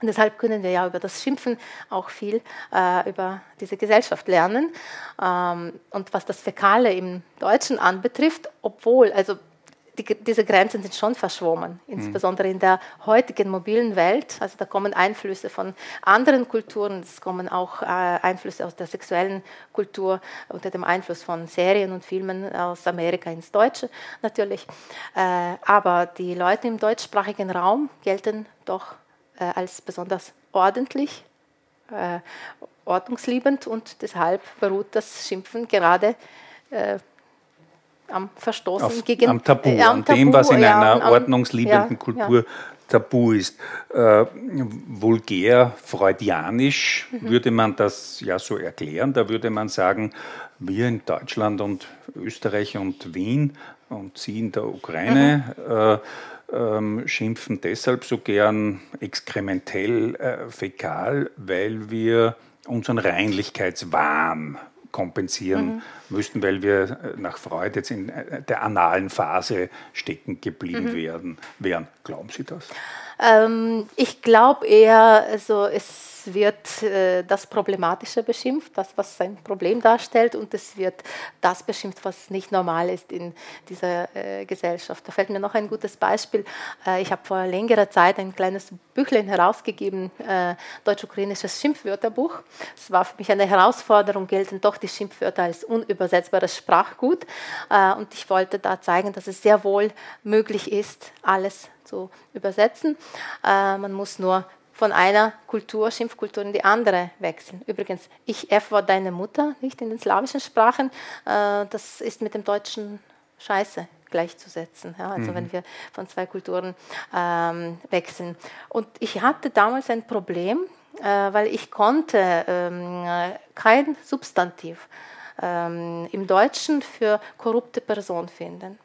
Und deshalb können wir ja über das Schimpfen auch viel äh, über diese Gesellschaft lernen. Ähm, und was das Fäkale im Deutschen anbetrifft, obwohl, also die, diese Grenzen sind schon verschwommen, insbesondere in der heutigen mobilen Welt. Also da kommen Einflüsse von anderen Kulturen, es kommen auch äh, Einflüsse aus der sexuellen Kultur unter dem Einfluss von Serien und Filmen aus Amerika ins Deutsche natürlich. Äh, aber die Leute im deutschsprachigen Raum gelten doch äh, als besonders ordentlich, äh, ordnungsliebend und deshalb beruht das Schimpfen gerade äh, am Verstoßen Auf, gegen am Tabu, äh, am, Tabu, dem, was in ja, einer am, ordnungsliebenden ja, Kultur ja. tabu ist. Äh, vulgär, freudianisch mhm. würde man das ja so erklären. Da würde man sagen, wir in Deutschland und Österreich und Wien und Sie in der Ukraine mhm. äh, ähm, schimpfen deshalb so gern exkrementell, äh, fäkal, weil wir unseren Reinlichkeitswahn kompensieren mhm. müssten, weil wir äh, nach Freud jetzt in äh, der analen Phase stecken geblieben mhm. werden, wären. Glauben Sie das? Ähm, ich glaube eher, also es wird äh, das Problematische beschimpft, das, was ein Problem darstellt, und es wird das beschimpft, was nicht normal ist in dieser äh, Gesellschaft. Da fällt mir noch ein gutes Beispiel. Äh, ich habe vor längerer Zeit ein kleines Büchlein herausgegeben, äh, deutsch-ukrainisches Schimpfwörterbuch. Es war für mich eine Herausforderung, gelten doch die Schimpfwörter als unübersetzbares Sprachgut. Äh, und ich wollte da zeigen, dass es sehr wohl möglich ist, alles zu übersetzen. Äh, man muss nur von einer Kultur, Schimpfkultur in die andere wechseln. Übrigens, ich F war deine Mutter, nicht in den slawischen Sprachen. Äh, das ist mit dem deutschen Scheiße gleichzusetzen. Ja, also mhm. wenn wir von zwei Kulturen ähm, wechseln. Und ich hatte damals ein Problem, äh, weil ich konnte ähm, kein Substantiv ähm, im Deutschen für korrupte Person finden.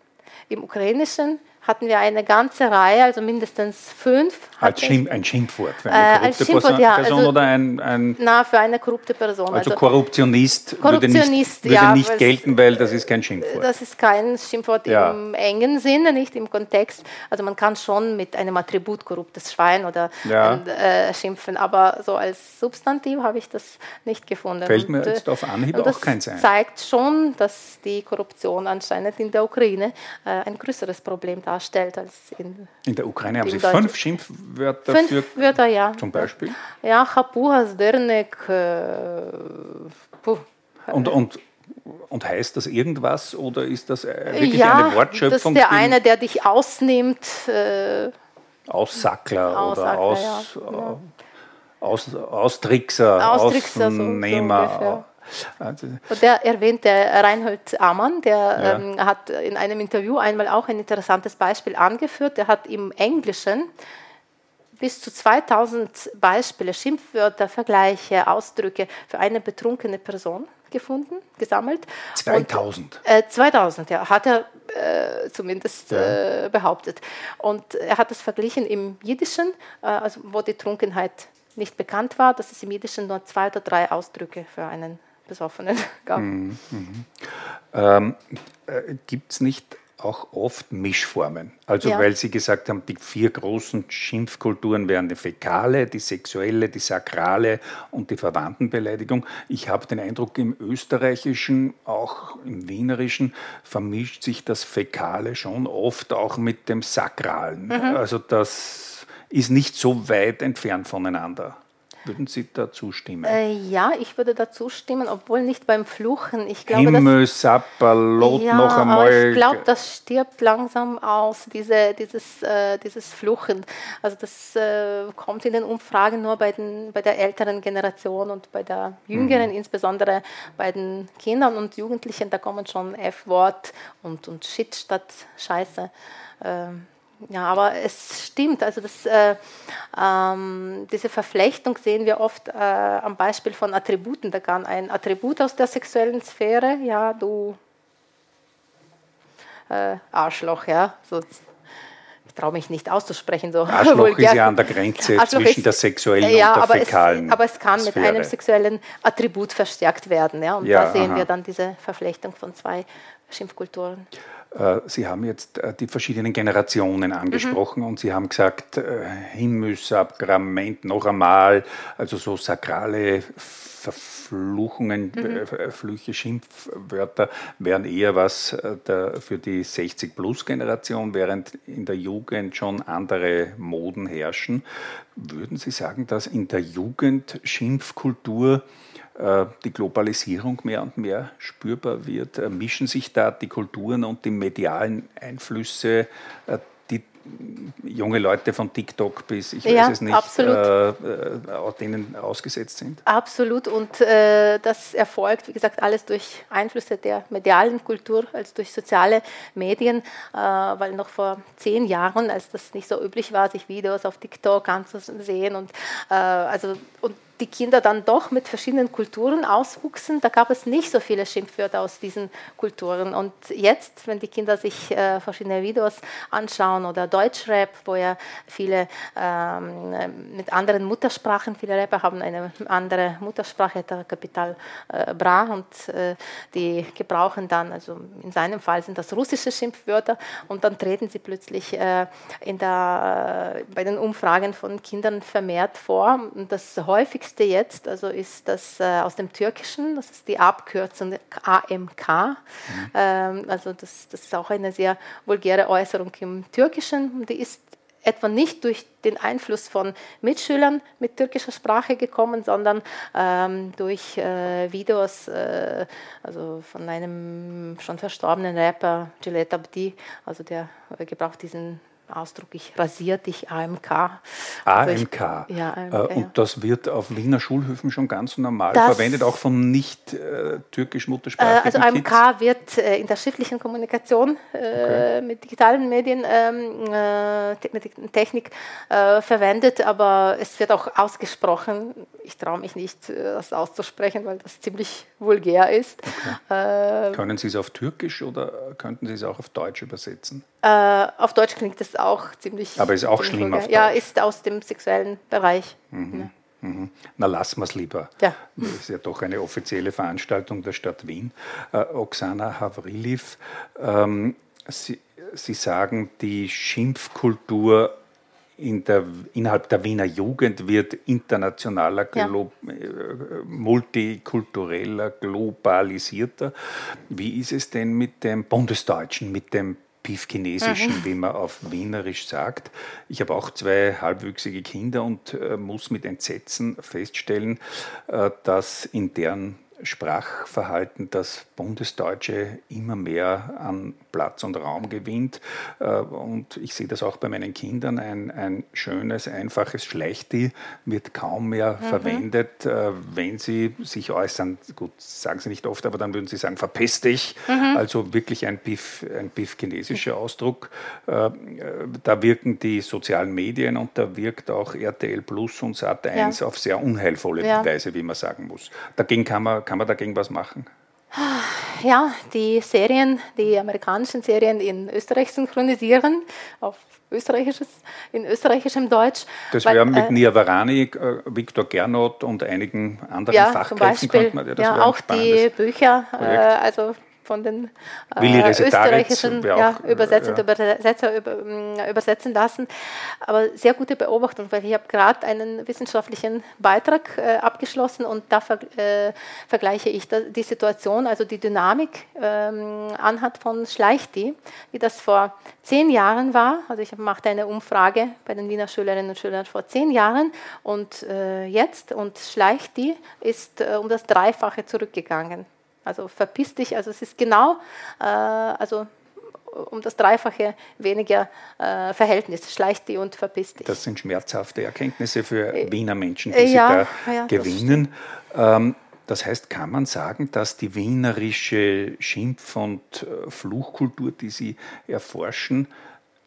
Im Ukrainischen hatten wir eine ganze Reihe, also mindestens fünf. Als Schimpf, ein Schimpfwort für eine korrupte als Schimpfwort, Person, ja, also, oder ein, ein, Na, für eine korrupte Person. Also, also Korruptionist, Korruptionist, würde nicht, würde nicht gelten, weil das ist kein Schimpfwort. Das ist kein Schimpfwort ja. im engen Sinne, nicht im Kontext. Also man kann schon mit einem Attribut korruptes Schwein oder ja. äh, schimpfen, aber so als Substantiv habe ich das nicht gefunden. Fällt und, mir jetzt auf Anhieb auch keins ein. Das zeigt schon, dass die Korruption anscheinend in der Ukraine äh, ein größeres Problem darstellt darstellt als in In der Ukraine haben Sie fünf Schimpfwörter fünf für, Wörter, ja. zum Beispiel? Ja, Chapuha, Zdernek, äh, und, und, und heißt das irgendwas oder ist das äh, wirklich ja, eine Wortschöpfung? Das ist der eine, der dich ausnimmt. Äh, Aussackler oder aus, ja. Aus, Austrickser, Austrickser Ausnehmer. So, also Und der erwähnte Reinhold Amann, der ja. ähm, hat in einem Interview einmal auch ein interessantes Beispiel angeführt. Der hat im Englischen bis zu 2000 Beispiele, Schimpfwörter, Vergleiche, Ausdrücke für eine betrunkene Person gefunden, gesammelt. 2000? Und, äh, 2000, ja, hat er äh, zumindest ja. äh, behauptet. Und er hat das verglichen im Jiddischen, äh, also wo die Trunkenheit nicht bekannt war, dass es im Jiddischen nur zwei oder drei Ausdrücke für einen Besoffenen <laughs> gab. Mhm. Mhm. Ähm, äh, Gibt es nicht auch oft Mischformen. Also ja. weil Sie gesagt haben, die vier großen Schimpfkulturen wären die fäkale, die sexuelle, die sakrale und die Verwandtenbeleidigung. Ich habe den Eindruck, im österreichischen, auch im wienerischen, vermischt sich das Fäkale schon oft auch mit dem Sakralen. Mhm. Also das ist nicht so weit entfernt voneinander. Würden Sie da zustimmen? Äh, ja, ich würde da zustimmen, obwohl nicht beim Fluchen. Ich glaube, Himmel, das, Sapperlot ja, noch einmal. ich glaube, das stirbt langsam aus, diese, dieses, äh, dieses Fluchen. Also das äh, kommt in den Umfragen nur bei, den, bei der älteren Generation und bei der jüngeren, mhm. insbesondere bei den Kindern und Jugendlichen, da kommen schon F-Wort und, und Shit statt Scheiße. Ähm, ja, aber es stimmt. Also das, äh, ähm, diese Verflechtung sehen wir oft äh, am Beispiel von Attributen. Da kann ein Attribut aus der sexuellen Sphäre, ja, du äh, Arschloch, ja, so, ich traue mich nicht auszusprechen. So. Arschloch <laughs> ist ja an der Grenze Arschloch zwischen ist, der sexuellen ja, und der aber fäkalen es, aber es kann Sphäre. mit einem sexuellen Attribut verstärkt werden. Ja, und ja, da sehen aha. wir dann diese Verflechtung von zwei Schimpfkulturen. Äh, Sie haben jetzt äh, die verschiedenen Generationen angesprochen mhm. und Sie haben gesagt, äh, Himmelssakrament noch einmal, also so sakrale Verfluchungen, mhm. Flüche, Schimpfwörter wären eher was für die 60-Plus-Generation, während in der Jugend schon andere Moden herrschen. Würden Sie sagen, dass in der Jugend Schimpfkultur die Globalisierung mehr und mehr spürbar wird, äh, mischen sich da die Kulturen und die medialen Einflüsse, äh, die junge Leute von TikTok bis, ich Ja, weiß es nicht, äh, äh, denen ausgesetzt sind? Absolut. Und äh, das erfolgt, wie gesagt, alles durch Einflüsse der medialen Kultur, also durch soziale Medien, äh, weil noch vor zehn Jahren, als das nicht so üblich war, sich Videos auf TikTok anzusehen und äh, also und die Kinder dann doch mit verschiedenen Kulturen auswuchsen, da gab es nicht so viele Schimpfwörter aus diesen Kulturen. Und jetzt, wenn die Kinder sich äh, verschiedene Videos anschauen oder Deutschrap, wo ja viele ähm, mit anderen Muttersprachen, viele Rapper haben eine andere Muttersprache, der Kapital äh, Bra, und äh, die gebrauchen dann, also in seinem Fall sind das russische Schimpfwörter, und dann treten sie plötzlich äh, in der, äh, bei den Umfragen von Kindern vermehrt vor. Und das häufigste jetzt also ist das äh, aus dem Türkischen, das ist die Abkürzung AMK. Ähm, also das, das ist auch eine sehr vulgäre Äußerung im Türkischen. Die ist etwa nicht durch den Einfluss von Mitschülern mit türkischer Sprache gekommen, sondern ähm, durch äh, Videos, äh, also von einem schon verstorbenen Rapper, Gillette Abdi, also der äh, gebraucht diesen Ausdruck, ich rasiere dich, AMK. Also ich- AMK. Ja, Äh, AMK, ja. Und das wird auf Wiener Schulhöfen schon ganz normal Das- verwendet, auch von nicht äh, türkisch Äh, Muttersprachigen Also Kids. AMK wird äh, in der schriftlichen Kommunikation äh, mit digitalen Medien, ähm, äh, mit Technik äh, verwendet, aber es wird auch ausgesprochen. Ich traue mich nicht, äh, das auszusprechen, weil das ziemlich vulgär ist. Äh, Können Sie es auf Türkisch oder könnten Sie es auch auf Deutsch übersetzen? äh, auf Deutsch klingt es auch ziemlich. Aber ist auch schlimm auf Ja, ist aus dem sexuellen Bereich. Ja. Mhm. Na, lassen wir es lieber. Ja. Das ist ja doch eine offizielle Veranstaltung der Stadt Wien. Äh, Oksana Havriliv, ähm, Sie, Sie sagen, die Schimpfkultur in der, innerhalb der Wiener Jugend wird internationaler, Ja. glo äh, multikultureller, globalisierter. Wie ist es denn mit dem Bundesdeutschen, mit dem Piefchinesischen, wie man auf Wienerisch sagt. Ich habe auch zwei halbwüchsige Kinder und äh, muss mit Entsetzen feststellen, äh, dass in deren Sprachverhalten das Bundesdeutsche immer mehr an Platz und Raum gewinnt. Äh, Und ich sehe das auch bei meinen Kindern. Ein, ein schönes, einfaches Schlechti wird kaum mehr verwendet, äh, wenn sie sich äußern. Gut, sagen sie nicht oft, aber dann würden sie sagen, verpiss dich. Also wirklich ein Piff, ein Piff-chinesischer Ausdruck. Äh, Da wirken die sozialen Medien und da wirkt auch RTL Plus und Sat1 Ja. auf sehr unheilvolle Ja. Weise, wie man sagen muss. Dagegen kann man, kann man dagegen was machen. Ja, die Serien, die amerikanischen Serien in Österreich synchronisieren, auf österreichisches, in österreichischem Deutsch. Das wäre mit äh, Nia Varani, äh, Viktor Gernot und einigen anderen ja, zum Fachkräften Beispiel, könnte man ja, ja, auch die Bücher, äh, also von den äh, österreichischen ja, auch, äh, Übersetzer, ja. Übersetzer über, mh, übersetzen lassen. Aber sehr gute Beobachtung, weil ich habe gerade einen wissenschaftlichen Beitrag äh, abgeschlossen und da ver äh, vergleiche ich da, die Situation, also die Dynamik ähm, anhand von Schleichti, wie das vor zehn Jahren war. Also ich machte eine Umfrage bei den Wiener Schülerinnen und Schülern vor zehn Jahren und äh, jetzt und Schleichti ist äh, um das Dreifache zurückgegangen. Also verpiss dich, also es ist genau, äh, also um das Dreifache weniger äh, Verhältnis, schleicht die und verpiss dich. Das sind schmerzhafte Erkenntnisse für Wiener Menschen, die äh, Sie ja, da ja, das gewinnen. Ähm, das heißt, kann man sagen, dass die wienerische Schimpf- und äh, Fluchkultur, die Sie erforschen,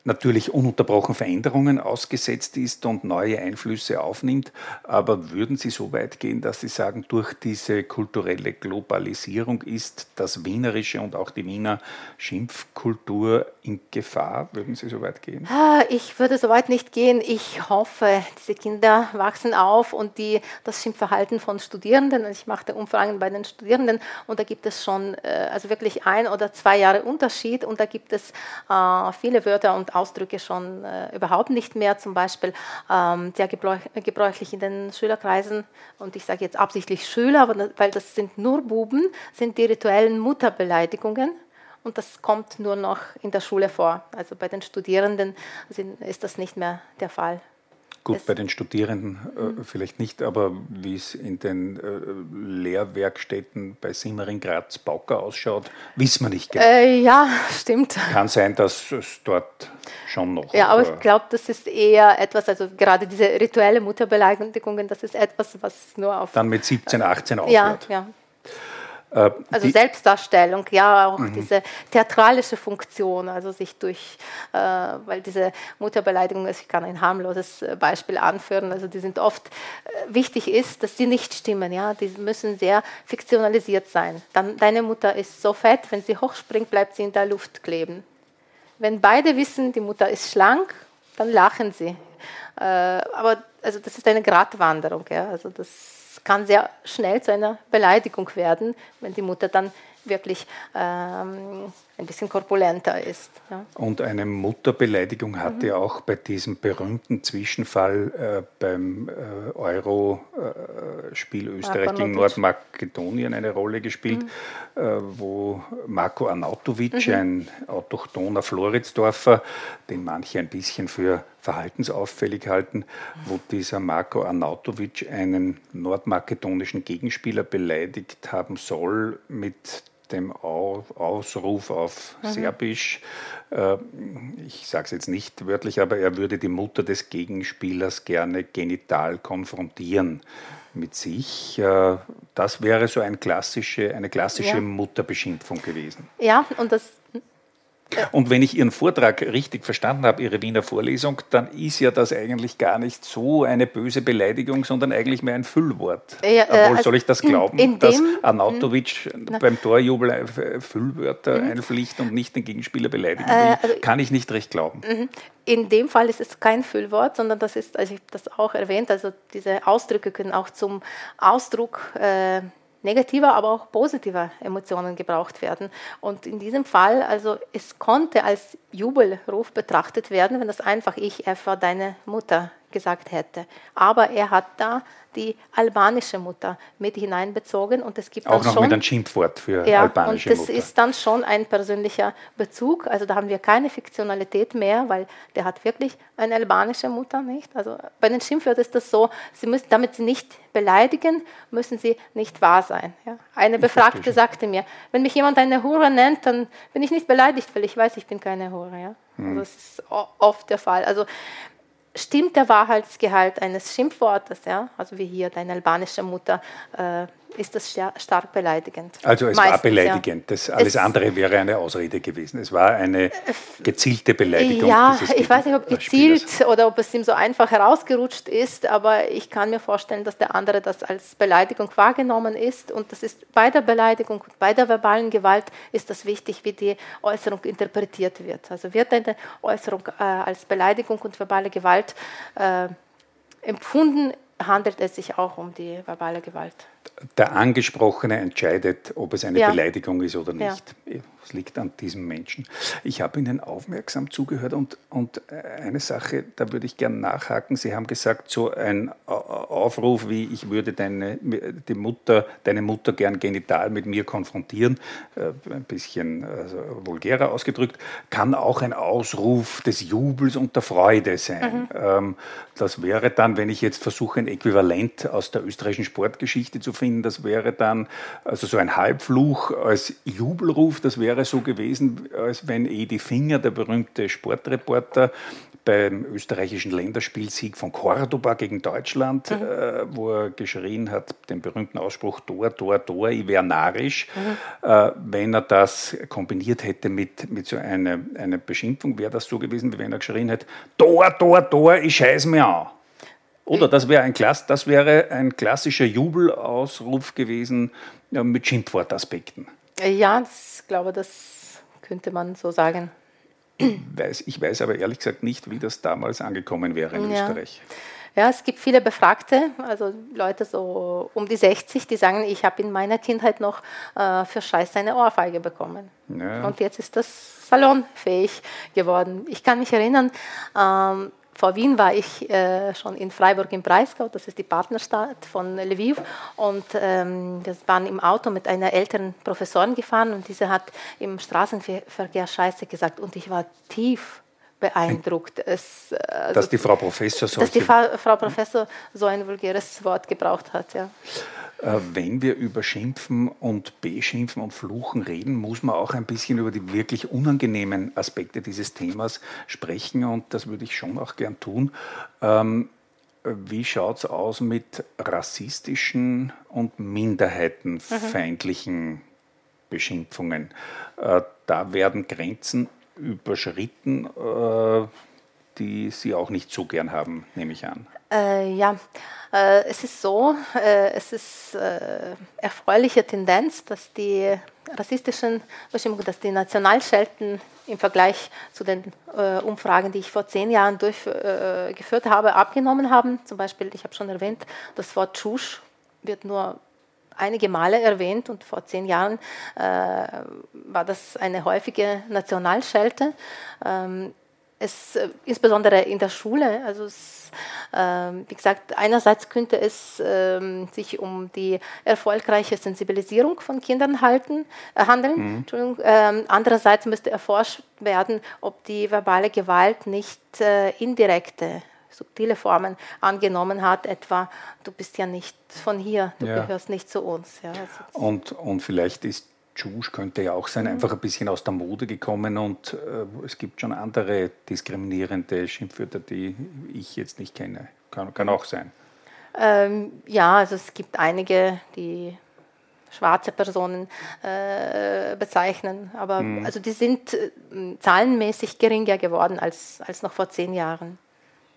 natürlich ununterbrochen Veränderungen ausgesetzt ist und neue Einflüsse aufnimmt. Aber würden Sie so weit gehen, dass Sie sagen, durch diese kulturelle Globalisierung ist das Wienerische und auch die Wiener Schimpfkultur in Gefahr? Würden Sie so weit gehen? Ah, Ich würde so weit nicht gehen. Ich hoffe, diese Kinder wachsen auf und die, das Schimpfverhalten von Studierenden, ich mache Umfragen bei den Studierenden und da gibt es schon äh, also wirklich ein oder zwei Jahre Unterschied und da gibt es äh, viele Wörter und Ausdrücke schon äh, überhaupt nicht mehr. Zum Beispiel ähm, sehr gebräuch, gebräuchlich in den Schülerkreisen und ich sage jetzt absichtlich Schüler, weil das sind nur Buben, sind die rituellen Mutterbeleidigungen. Und das kommt nur noch in der Schule vor. Also bei den Studierenden sind, ist das nicht mehr der Fall. Gut, Es- bei den Studierenden äh, vielleicht nicht, aber wie es in den äh, Lehrwerkstätten bei Simmering Graz Pauker ausschaut, wissen wir nicht genau. Äh, ja, <laughs> stimmt. Kann sein, dass es dort schon noch. Ja, aber äh, ich glaube, das ist eher etwas, also gerade diese rituelle Mutterbeleidigungen, das ist etwas, was nur auf. dann mit 17, 18 ja, aufhört. ja. Äh, Also die- Selbstdarstellung, ja, auch Mhm. diese theatralische Funktion, also sich durch, äh, weil diese Mutterbeleidigung, ich kann ein harmloses äh, Beispiel anführen, also die sind oft äh, wichtig ist, dass sie nicht stimmen, ja, die müssen sehr fiktionalisiert sein. Dann deine Mutter ist so fett, wenn sie hochspringt, bleibt sie in der Luft kleben. Wenn beide wissen, die Mutter ist schlank, dann lachen sie. Äh, aber also das ist eine Gratwanderung. Ja? Also das kann sehr schnell zu einer Beleidigung werden, wenn die Mutter dann wirklich ähm, ein bisschen korpulenter ist. Ja? Und eine Mutterbeleidigung hatte Mhm. auch bei diesem berühmten Zwischenfall äh, beim äh, Euro-Spiel Österreich gegen Nordmakedonien eine Rolle gespielt, Mhm. äh, wo Marko Arnautovic, ein autochthoner Floridsdorfer, den manche ein bisschen für verhaltensauffällig halten, wo dieser Marko Arnautovic einen nordmakedonischen Gegenspieler beleidigt haben soll mit dem Au- Ausruf auf Serbisch. Äh, Ich sage es jetzt nicht wörtlich, aber er würde die Mutter des Gegenspielers gerne genital konfrontieren mit sich. Äh, Das wäre so ein klassische, eine klassische Ja. Mutterbeschimpfung gewesen. ja, und das Und wenn ich Ihren Vortrag richtig verstanden habe, Ihre Wiener Vorlesung, dann ist ja das eigentlich gar nicht so eine böse Beleidigung, sondern eigentlich mehr ein Füllwort. Ja, äh, Obwohl, also soll ich das glauben, in dass dem- Arnautovic beim Torjubel äh, Füllwörter einpflicht und nicht den Gegenspieler beleidigen will? Äh, also- Kann ich nicht recht glauben. In dem Fall ist es kein Füllwort, sondern das ist, also ich habe das auch erwähnt, also diese Ausdrücke können auch zum Ausdruck äh, negativer, aber auch positiver Emotionen gebraucht werden. Und in diesem Fall, also es konnte als Jubelruf betrachtet werden, wenn das einfach ich etwa deine Mutter gesagt hätte. Aber er hat da die albanische Mutter mit hineinbezogen und es gibt Auch noch schon mit einem Schimpfwort für ja, albanische und das Mutter. ist dann schon ein persönlicher Bezug. Also da haben wir keine Fiktionalität mehr, weil der hat wirklich eine albanische Mutter, nicht? Also bei den Schimpfwörtern ist das so, sie müssen, damit sie nicht beleidigen, müssen sie nicht wahr sein. Ja? Eine Befragte sagte mir, wenn mich jemand eine Hure nennt, dann bin ich nicht beleidigt, weil ich weiß, ich bin keine Hure. Ja? Hm. Also das ist oft der Fall. Also stimmt der Wahrheitsgehalt eines Schimpfwortes, ja? also wie hier deine albanische Mutter, äh, ist das star- stark beleidigend. Also es war Meistens, beleidigend. Das, alles Es- andere wäre eine Ausrede gewesen. Es war eine gezielte Beleidigung. Ja, ich weiß nicht, ob gezielt oder ob es ihm so einfach herausgerutscht ist, aber ich kann mir vorstellen, dass der andere das als Beleidigung wahrgenommen ist. Und das ist bei der Beleidigung und bei der verbalen Gewalt ist das wichtig, wie die Äußerung interpretiert wird. Also wird eine Äußerung äh, als Beleidigung und verbale Gewalt äh, empfunden, handelt es sich auch um die verbale Gewalt. Der Angesprochene entscheidet, ob es eine Ja. Beleidigung ist oder Ja. nicht. Es liegt an diesem Menschen. Ich habe Ihnen aufmerksam zugehört und, und äh, eine Sache, da würde ich gerne nachhaken. Sie haben gesagt, so ein Au- Aufruf wie ich würde deine, die Mutter, deine Mutter gern genital mit mir konfrontieren, äh, ein bisschen also, vulgärer ausgedrückt, kann auch ein Ausruf des Jubels und der Freude sein. Ähm, das wäre dann, wenn ich jetzt versuche, ein Äquivalent aus der österreichischen Sportgeschichte zu finden, das wäre dann also so ein Halbfluch als Jubelruf, das wäre so gewesen, als wenn Edi Finger, der berühmte Sportreporter, beim österreichischen Länderspielsieg von Cordoba gegen Deutschland, äh, wo er geschrien hat, den berühmten Ausspruch Tor, Tor, Tor, ich wäre narrisch. Äh, wenn er das kombiniert hätte mit, mit so einer eine Beschimpfung, wäre das so gewesen, wie wenn er geschrien hätte, Tor, Tor, Tor, ich scheiß mir an. Oder das wäre ein, Klass, das wäre ein klassischer Jubelausruf gewesen ja, mit Schimpfwortaspekten. Äh, Ja, ich glaube, das könnte man so sagen. Weiß, ich weiß aber ehrlich gesagt nicht, wie das damals angekommen wäre in Ja. Österreich. Ja, es gibt viele Befragte, also Leute so um die 60, die sagen, ich habe in meiner Kindheit noch äh, für Scheiß eine Ohrfeige bekommen. Ja. Und jetzt ist das salonfähig geworden. Ich kann mich erinnern, ähm, vor Wien war ich äh, schon in Freiburg im Breisgau, das ist die Partnerstadt von Lviv. Und ähm, wir waren im Auto mit einer älteren Professorin gefahren und diese hat im Straßenverkehr Scheiße gesagt. Und ich war tief beeindruckt. Es, also, dass die Frau Professor so dass die Frau Professor so ein vulgäres Wort gebraucht hat, ja. Äh, wenn wir über Schimpfen und Beschimpfen und Fluchen reden, muss man auch ein bisschen über die wirklich unangenehmen Aspekte dieses Themas sprechen und das würde ich schon auch gern tun. Ähm, wie schaut es aus mit rassistischen und minderheitenfeindlichen mhm. Beschimpfungen? Äh, da werden Grenzen überschritten, äh, die Sie auch nicht so gern haben, nehme ich an. Äh, ja, äh, es ist so, äh, es ist äh, erfreuliche Tendenz, dass die rassistischen Bestimmungen, dass die Nationalschelten im Vergleich zu den äh, Umfragen, die ich vor zehn Jahren durchgeführt habe, abgenommen haben. Zum Beispiel, ich habe schon erwähnt, das Wort Tschusch wird nur einige Male erwähnt und vor zehn Jahren äh, war das eine häufige Nationalschelte. Ähm, es, äh, insbesondere in der Schule. Also es, äh, wie gesagt, einerseits könnte es äh, sich um die erfolgreiche Sensibilisierung von Kindern halten, äh, handeln. Mhm. Ähm, andererseits müsste erforscht werden, ob die verbale Gewalt nicht äh, indirekte subtile Formen angenommen hat, etwa du bist ja nicht von hier, du ja. gehörst nicht zu uns. Ja, also und, und vielleicht ist Tschusch könnte ja auch sein, mhm. einfach ein bisschen aus der Mode gekommen und äh, es gibt schon andere diskriminierende Schimpfwörter, die ich jetzt nicht kenne. Kann, kann auch sein. Ähm, ja, also es gibt einige, die schwarze Personen äh, bezeichnen, aber mhm. also die sind äh, zahlenmäßig geringer geworden als, als noch vor zehn Jahren.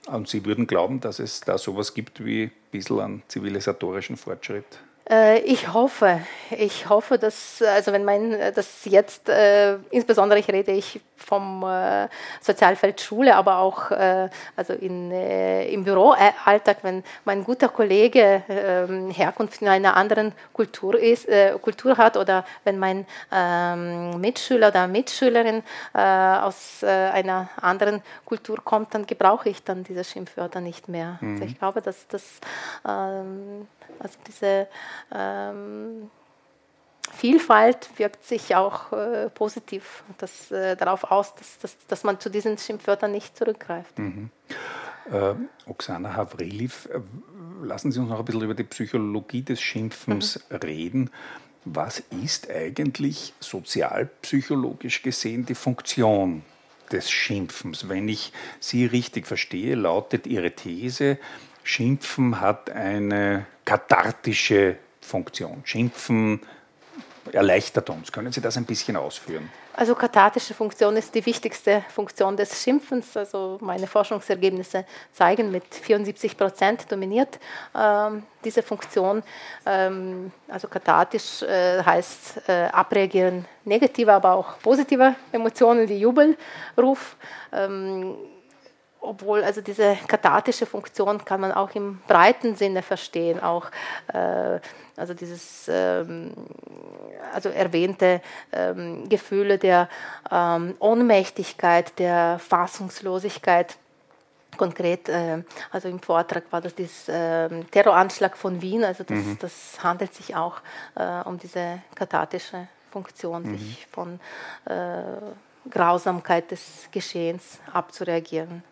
Und Sie würden glauben, dass es da sowas gibt wie ein bisschen an zivilisatorischen Fortschritt? Äh, ich hoffe, ich hoffe, dass, also wenn mein, dass jetzt, äh, insbesondere ich rede ich vom äh, Sozialfeld Schule, aber auch äh, also in, äh, im Büroalltag, wenn mein guter Kollege ähm, Herkunft in einer anderen Kultur, ist, Kultur hat oder wenn mein ähm, Mitschüler oder Mitschülerin aus einer anderen Kultur kommt, dann gebrauche ich dann diese Schimpfwörter nicht mehr. Mhm. Also ich glaube, dass das ähm, also diese Vielfalt wirkt sich auch äh, positiv das, äh, darauf aus, dass, dass, dass man zu diesen Schimpfwörtern nicht zurückgreift. Mhm. Äh, Oksana Havriliv, äh, lassen Sie uns noch ein bisschen über die Psychologie des Schimpfens mhm. reden. Was ist eigentlich sozialpsychologisch gesehen die Funktion des Schimpfens? Wenn ich Sie richtig verstehe, lautet Ihre These, Schimpfen hat eine kathartische Funktion. Schimpfen erleichtert uns. Können Sie das ein bisschen ausführen? Also kathartische Funktion ist die wichtigste Funktion des Schimpfens. Also meine Forschungsergebnisse zeigen, mit 74 Prozent dominiert ähm, diese Funktion. Ähm, also kathartisch äh, heißt äh, abreagieren negativer, aber auch positiver Emotionen wie Jubelruf. Ähm, obwohl also diese kathartische Funktion kann man auch im breiten Sinne verstehen, auch äh, also dieses ähm, also erwähnte ähm, Gefühle der ähm, Ohnmächtigkeit, der Fassungslosigkeit. Konkret, äh, also im Vortrag war das dieser äh, Terroranschlag von Wien, also das, mhm. das handelt sich auch äh, um diese kathartische Funktion, mhm. sich von äh, Grausamkeit des Geschehens abzureagieren.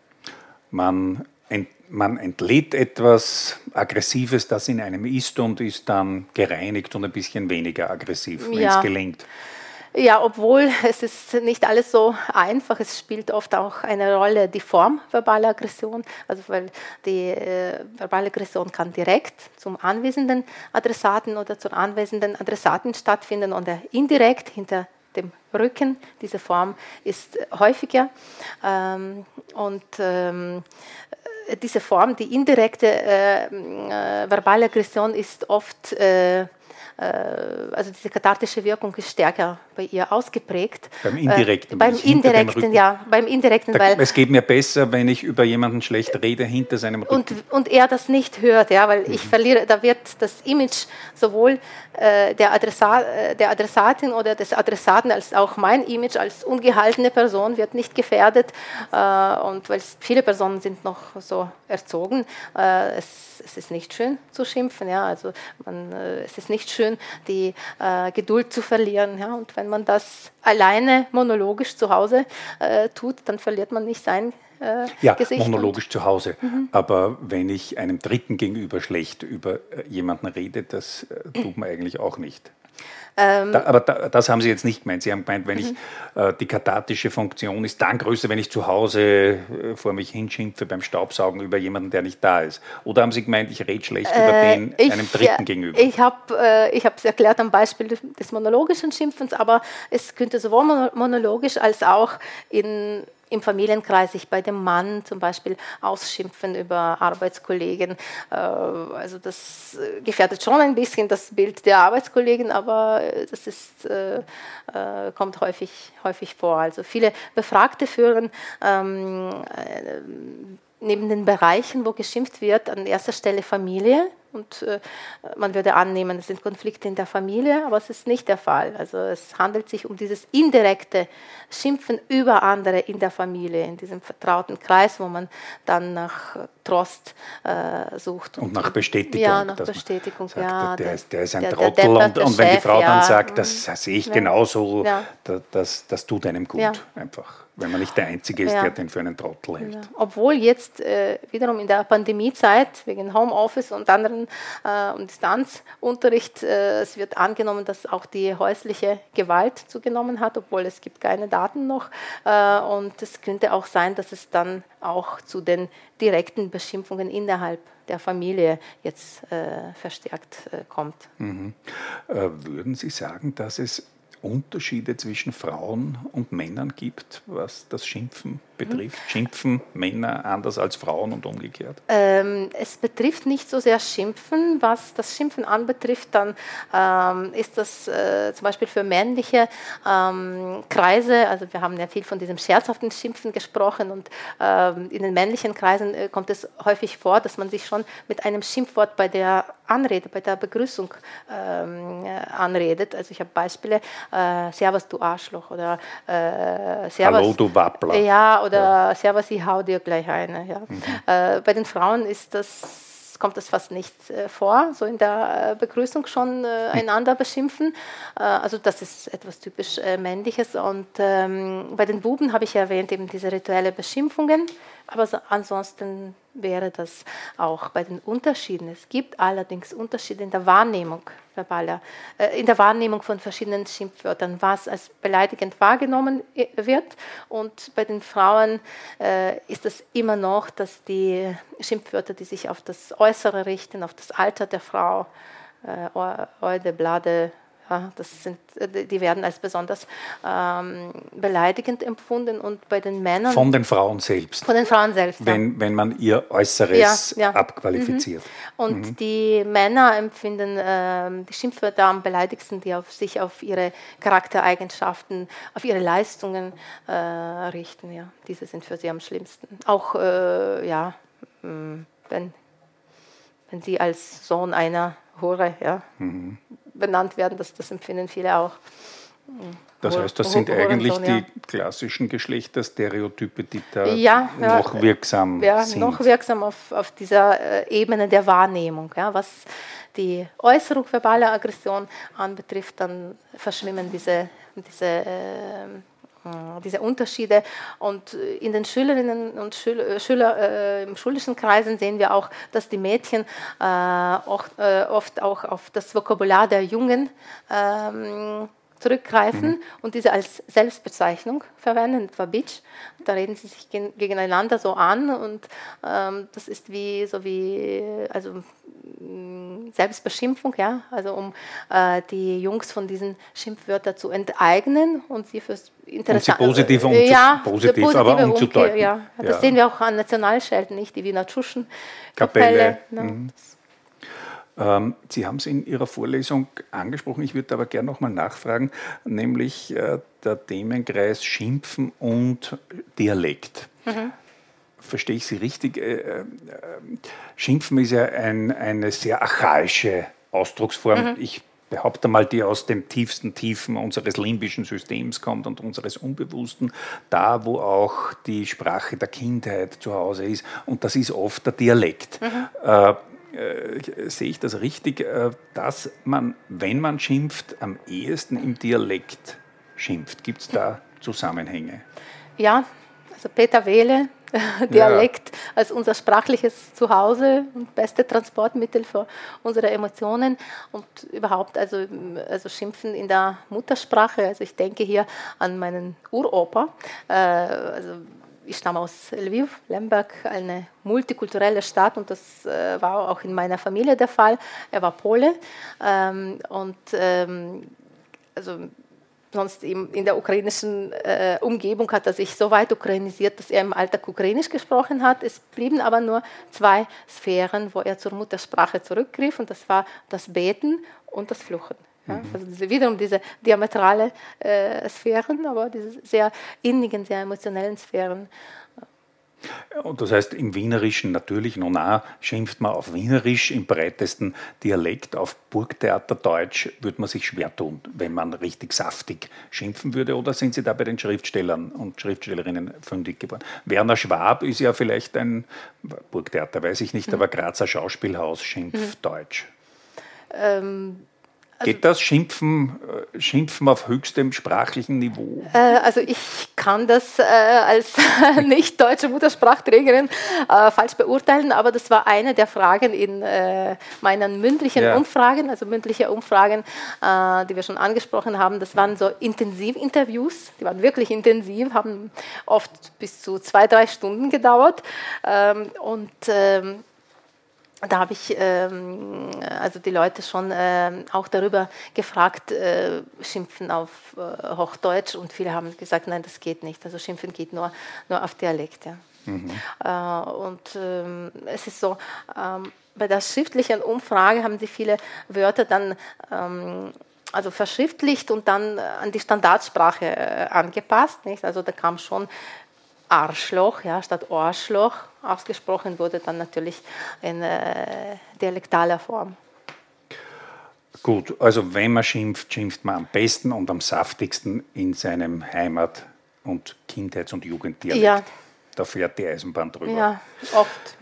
Man, ent, man entlädt etwas Aggressives, das in einem ist und ist dann gereinigt und ein bisschen weniger aggressiv, wenn ja. es gelingt. Ja, obwohl es ist nicht alles so einfach. Es spielt oft auch eine Rolle die Form verbaler Aggression. Also weil die äh, verbale Aggression kann direkt zum anwesenden Adressaten oder zur anwesenden Adressaten stattfinden oder indirekt hinter dem Rücken. Diese Form ist häufiger. Ähm, und ähm, diese Form, die indirekte äh, äh, verbale Aggression, ist oft äh, also diese kathartische Wirkung ist stärker bei ihr ausgeprägt. Beim indirekten. Äh, beim indirekten, ja, beim indirekten, da, weil es geht mir besser, wenn ich über jemanden schlecht rede hinter seinem Rücken. Und, und er das nicht hört, ja, weil mhm. ich verliere, da wird das Image sowohl äh, der, Adressa, äh, der Adressatin oder des Adressaten als auch mein Image als ungehaltene Person wird nicht gefährdet äh, und weil viele Personen sind noch so erzogen, äh, es, es, ist nicht schön zu schimpfen, ja, also man, es ist nicht schön schön, die äh, Geduld zu verlieren. Ja? Und wenn man das alleine monologisch zu Hause äh, tut, dann verliert man nicht sein äh, ja, Gesicht monologisch zu Hause. Mhm. Aber wenn ich einem Dritten gegenüber schlecht über äh, jemanden rede, das äh, tut man eigentlich auch nicht. Ähm, da, aber da, das haben Sie jetzt nicht gemeint. Sie haben gemeint, wenn ich mhm. äh, die kathartische Funktion ist dann größer, wenn ich zu Hause äh, vor mich hinschimpfe beim Staubsaugen über jemanden, der nicht da ist. Oder haben Sie gemeint, ich rede schlecht äh, über den ich, einem Dritten gegenüber? Ich habe äh, es erklärt am Beispiel des monologischen Schimpfens, aber es könnte sowohl monologisch als auch in im Familienkreis sich bei dem Mann zum Beispiel ausschimpfen über Arbeitskollegen. Äh, also das äh, gefährdet schon ein bisschen das Bild der Arbeitskollegen, aber äh, das ist, kommt häufig, häufig vor. Also viele Befragte führen ähm, neben den Bereichen, wo geschimpft wird, an erster Stelle Familie. Und äh, man würde annehmen, es sind Konflikte in der Familie, aber es ist nicht der Fall. Also es handelt sich um dieses indirekte Schimpfen über andere in der Familie, in diesem vertrauten Kreis, wo man dann nach Trost äh, sucht. Und, und, nach Bestätigung. Ja, nach Bestätigung, sagt, ja. Der, der, ist, der ist ein der, Trottel und, und, wenn die Frau ja. dann sagt, das sehe ich ja. genauso, ja. das, das tut einem gut einfach wenn man nicht der Einzige ist, ja. der den für einen Trottel hält. Ja. Obwohl jetzt äh, wiederum in der Pandemiezeit wegen Homeoffice und anderen äh, und Distanzunterricht, äh, es wird angenommen, dass auch die häusliche Gewalt zugenommen hat, obwohl es gibt keine Daten noch. Äh, und es könnte auch sein, dass es dann auch zu den direkten Beschimpfungen innerhalb der Familie jetzt äh, verstärkt äh, kommt. Mhm. würden Sie sagen, dass es Unterschiede zwischen Frauen und Männern gibt, was das Schimpfen betrifft? Mhm. Schimpfen Männer anders als Frauen und umgekehrt? Ähm, es betrifft nicht so sehr Schimpfen. Was das Schimpfen anbetrifft, dann ähm, ist das äh, zum Beispiel für männliche ähm, Kreise, also wir haben ja viel von diesem scherzhaften Schimpfen gesprochen und ähm, in den männlichen Kreisen äh, kommt es häufig vor, dass man sich schon mit einem Schimpfwort bei der Anrede, bei der Begrüßung ähm, anredet. Also ich habe Beispiele, äh, Servus du Arschloch oder äh, Servus. Hallo du Wappler. Ja, oder ja. Servus, ich hau dir gleich eine. Ja. Mhm. Äh, bei den Frauen ist das kommt das fast nicht äh, vor, so in der äh, Begrüßung schon äh, einander beschimpfen. also das ist etwas typisch Männliches. Und ähm, bei den Buben habe ich erwähnt eben diese rituelle Beschimpfungen. Aber so, ansonsten wäre das auch bei den Unterschieden. Es gibt allerdings Unterschiede in der Wahrnehmung verbaler, äh, in der Wahrnehmung von verschiedenen Schimpfwörtern, was als beleidigend wahrgenommen äh, wird. Und bei den Frauen äh, ist es immer noch, dass die Schimpfwörter, die sich auf das Äußere richten, auf das Alter der Frau, äh, Eude, Blade, ja, das sind, äh, die werden als besonders ähm, beleidigend empfunden und bei den Männern. Von den Frauen selbst. Von den Frauen selbst. Wenn, ja. wenn man ihr Äußeres ja, abqualifiziert. Mhm. Und mhm. die Männer empfinden äh, die Schimpfwörter am beleidigsten, die auf sich auf ihre Charaktereigenschaften, auf ihre Leistungen äh, richten. Ja. Diese sind für sie am schlimmsten. Auch, äh, ja, wenn, wenn sie als Sohn einer Hure, ja. Mhm benannt werden, das, das empfinden viele auch. Das heißt, das sind eigentlich die klassischen Geschlechterstereotype, die da ja, ja, noch wirksam ja, sind. noch wirksam auf, auf dieser äh, Ebene der Wahrnehmung. Ja, was die Äußerung verbaler Aggression anbetrifft, dann verschwimmen diese, diese äh, äh, diese Unterschiede. Und in den Schülerinnen und Schüler, äh, Schüler äh, im schulischen Kreisen sehen wir auch, dass die Mädchen äh, auch, äh, oft auch auf das Vokabular der Jungen ähm, zurückgreifen mhm. und diese als Selbstbezeichnung verwenden, etwa Bitch. Da reden sie sich gegeneinander so an und ähm, das ist wie so wie also Selbstbeschimpfung, ja, also um äh, die Jungs von diesen Schimpfwörtern zu enteignen und sie fürs interessant. Und sie positiv, umzu ja, positiv, positive aber umzudeuten. Ja. Das ja. sehen wir auch an Nationalschelten, nicht? Die Wiener Tschuschenkapelle. Ne? Mhm. Ähm, sie haben es in Ihrer Vorlesung angesprochen, ich würde aber gerne nochmal nachfragen, nämlich äh, der Themenkreis Schimpfen und Dialekt. Mhm verstehe ich Sie richtig, äh, äh, Schimpfen ist ja ein, eine sehr archaische Ausdrucksform. Mhm. Ich behaupte mal, die aus den tiefsten Tiefen unseres limbischen Systems kommt und unseres Unbewussten, da wo auch die Sprache der Kindheit zu Hause ist. Und das ist oft der Dialekt. Mhm. Äh, äh, sehe ich das richtig, äh, dass man, wenn man schimpft, am ehesten im Dialekt schimpft? Gibt es da Zusammenhänge? Ja, also Peter Wehle, <laughs> Dialekt ja. als unser sprachliches Zuhause und beste Transportmittel für unsere Emotionen und überhaupt also, also Schimpfen in der Muttersprache. Also ich denke hier an meinen Uropa. Äh, also ich stamme aus Lviv, Lemberg, eine multikulturelle Stadt und das äh, war auch in meiner Familie der Fall. Er war Pole ähm, und ähm, also sonst in der ukrainischen äh, Umgebung hat er sich so weit ukrainisiert, dass er im Alltag ukrainisch gesprochen hat. Es blieben aber nur zwei Sphären, wo er zur Muttersprache zurückgriff und das war das Beten und das Fluchen. Ja? Mhm. Also diese, wiederum diese diametrale äh, Sphären, aber diese sehr innigen, sehr emotionellen Sphären. Und das heißt, im Wienerischen natürlich, nun auch, schimpft man auf Wienerisch, im breitesten Dialekt, auf Burgtheaterdeutsch würde man sich schwer tun, wenn man richtig saftig schimpfen würde. Oder sind Sie da bei den Schriftstellern und Schriftstellerinnen fündig geworden? Werner Schwab ist ja vielleicht ein Burgtheater, weiß ich nicht, mhm. aber Grazer Schauspielhaus schimpft mhm. Deutsch. Ähm, Geht das Schimpfen, äh, Schimpfen auf höchstem sprachlichen Niveau? Äh, also ich kann das äh, als <laughs> nicht deutsche Muttersprachträgerin falsch beurteilen, aber das war eine der Fragen in meinen mündlichen ja. Umfragen, also mündliche Umfragen, die wir schon angesprochen haben. Das waren so Intensivinterviews, die waren wirklich intensiv, haben oft bis zu zwei, drei Stunden gedauert. Ähm, und ähm, da habe ich ähm, also die Leute schon äh, auch darüber gefragt, äh, Schimpfen auf äh, Hochdeutsch und viele haben gesagt, nein, das geht nicht. Also Schimpfen geht nur, nur auf Dialekt. Ja. Mhm. Äh, und ähm, es ist so, ähm, bei der schriftlichen Umfrage haben sie viele Wörter dann ähm, also verschriftlicht und dann an die Standardsprache äh, angepasst. Nicht? Also da kam schon Arschloch, ja, statt Ohrschloch ausgesprochen wurde, dann natürlich in äh, dialektaler Form. Gut, also wenn man schimpft, schimpft man am besten und am saftigsten in seinem Heimat- und Kindheits- und Jugenddialekt. Ja. Da fährt die Eisenbahn drüber. Ja, oft.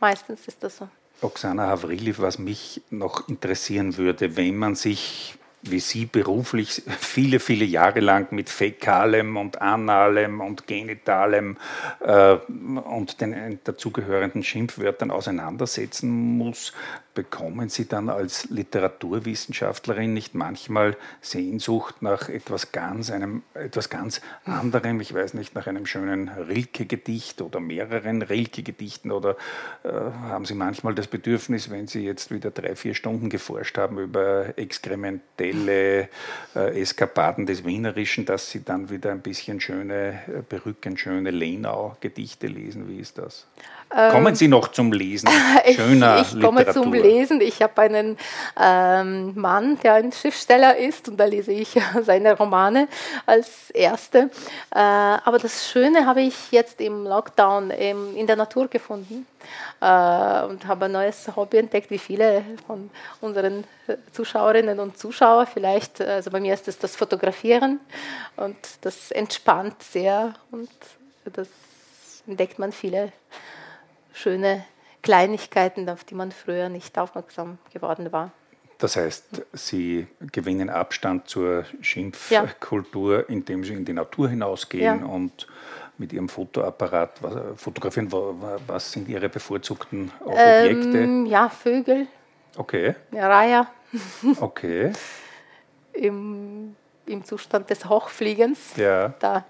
Meistens ist das so. Oksana Havrili, was mich noch interessieren würde, wenn man sich wie Sie beruflich viele, viele Jahre lang mit Fäkalem und Analem und Genitalem äh, und den dazugehörenden Schimpfwörtern auseinandersetzen muss, bekommen Sie dann als Literaturwissenschaftlerin nicht manchmal Sehnsucht nach etwas ganz, einem, etwas ganz anderem? Ich weiß nicht, nach einem schönen Rilke-Gedicht oder mehreren Rilke-Gedichten oder äh, haben Sie manchmal das Bedürfnis, wenn Sie jetzt wieder drei, vier Stunden geforscht haben über experimentelle äh, Eskapaden des Wienerischen, dass Sie dann wieder ein bisschen schöne, äh, berückend schöne Lenau-Gedichte lesen? Wie ist das? Kommen ähm, Sie noch zum Lesen <laughs> schöner ich, ich komme Literatur. zum Lesen. Ich habe einen ähm, Mann, der ein Schriftsteller ist und da lese ich <laughs> seine Romane als erste. Äh, aber das Schöne habe ich jetzt im Lockdown im, in der Natur gefunden äh, und habe ein neues Hobby entdeckt, wie viele von unseren Zuschauerinnen und Zuschauern vielleicht. Also bei mir ist es das Fotografieren und das entspannt sehr und das entdeckt man viele schöne Kleinigkeiten, auf die man früher nicht aufmerksam geworden war. Das heißt, Sie gewinnen Abstand zur Schimpfkultur, ja. indem Sie in die Natur hinausgehen ja. und mit Ihrem Fotoapparat fotografieren. Was sind Ihre bevorzugten Objekte? Ähm, ja, Vögel. Okay. Reiher. <laughs> Okay. Im, Im Zustand des Hochfliegens. Ja. Da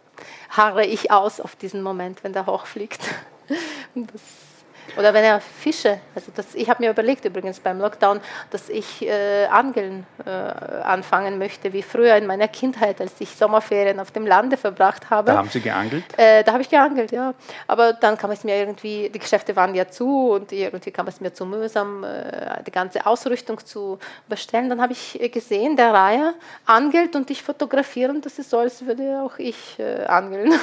harre ich aus auf diesen Moment, wenn der hochfliegt. <laughs> Das oder wenn er Fische, also das, ich habe mir überlegt übrigens beim Lockdown, dass ich äh, Angeln äh, anfangen möchte, wie früher in meiner Kindheit, als ich Sommerferien auf dem Lande verbracht habe. Da haben Sie geangelt? Äh, da habe ich geangelt, ja. Aber dann kam es mir irgendwie, die Geschäfte waren ja zu und irgendwie kam es mir zu mühsam, äh, die ganze Ausrüstung zu bestellen. Dann habe ich gesehen, der Reiher angelt und ich fotografiere und das ist so, als würde auch ich äh, angeln. <laughs>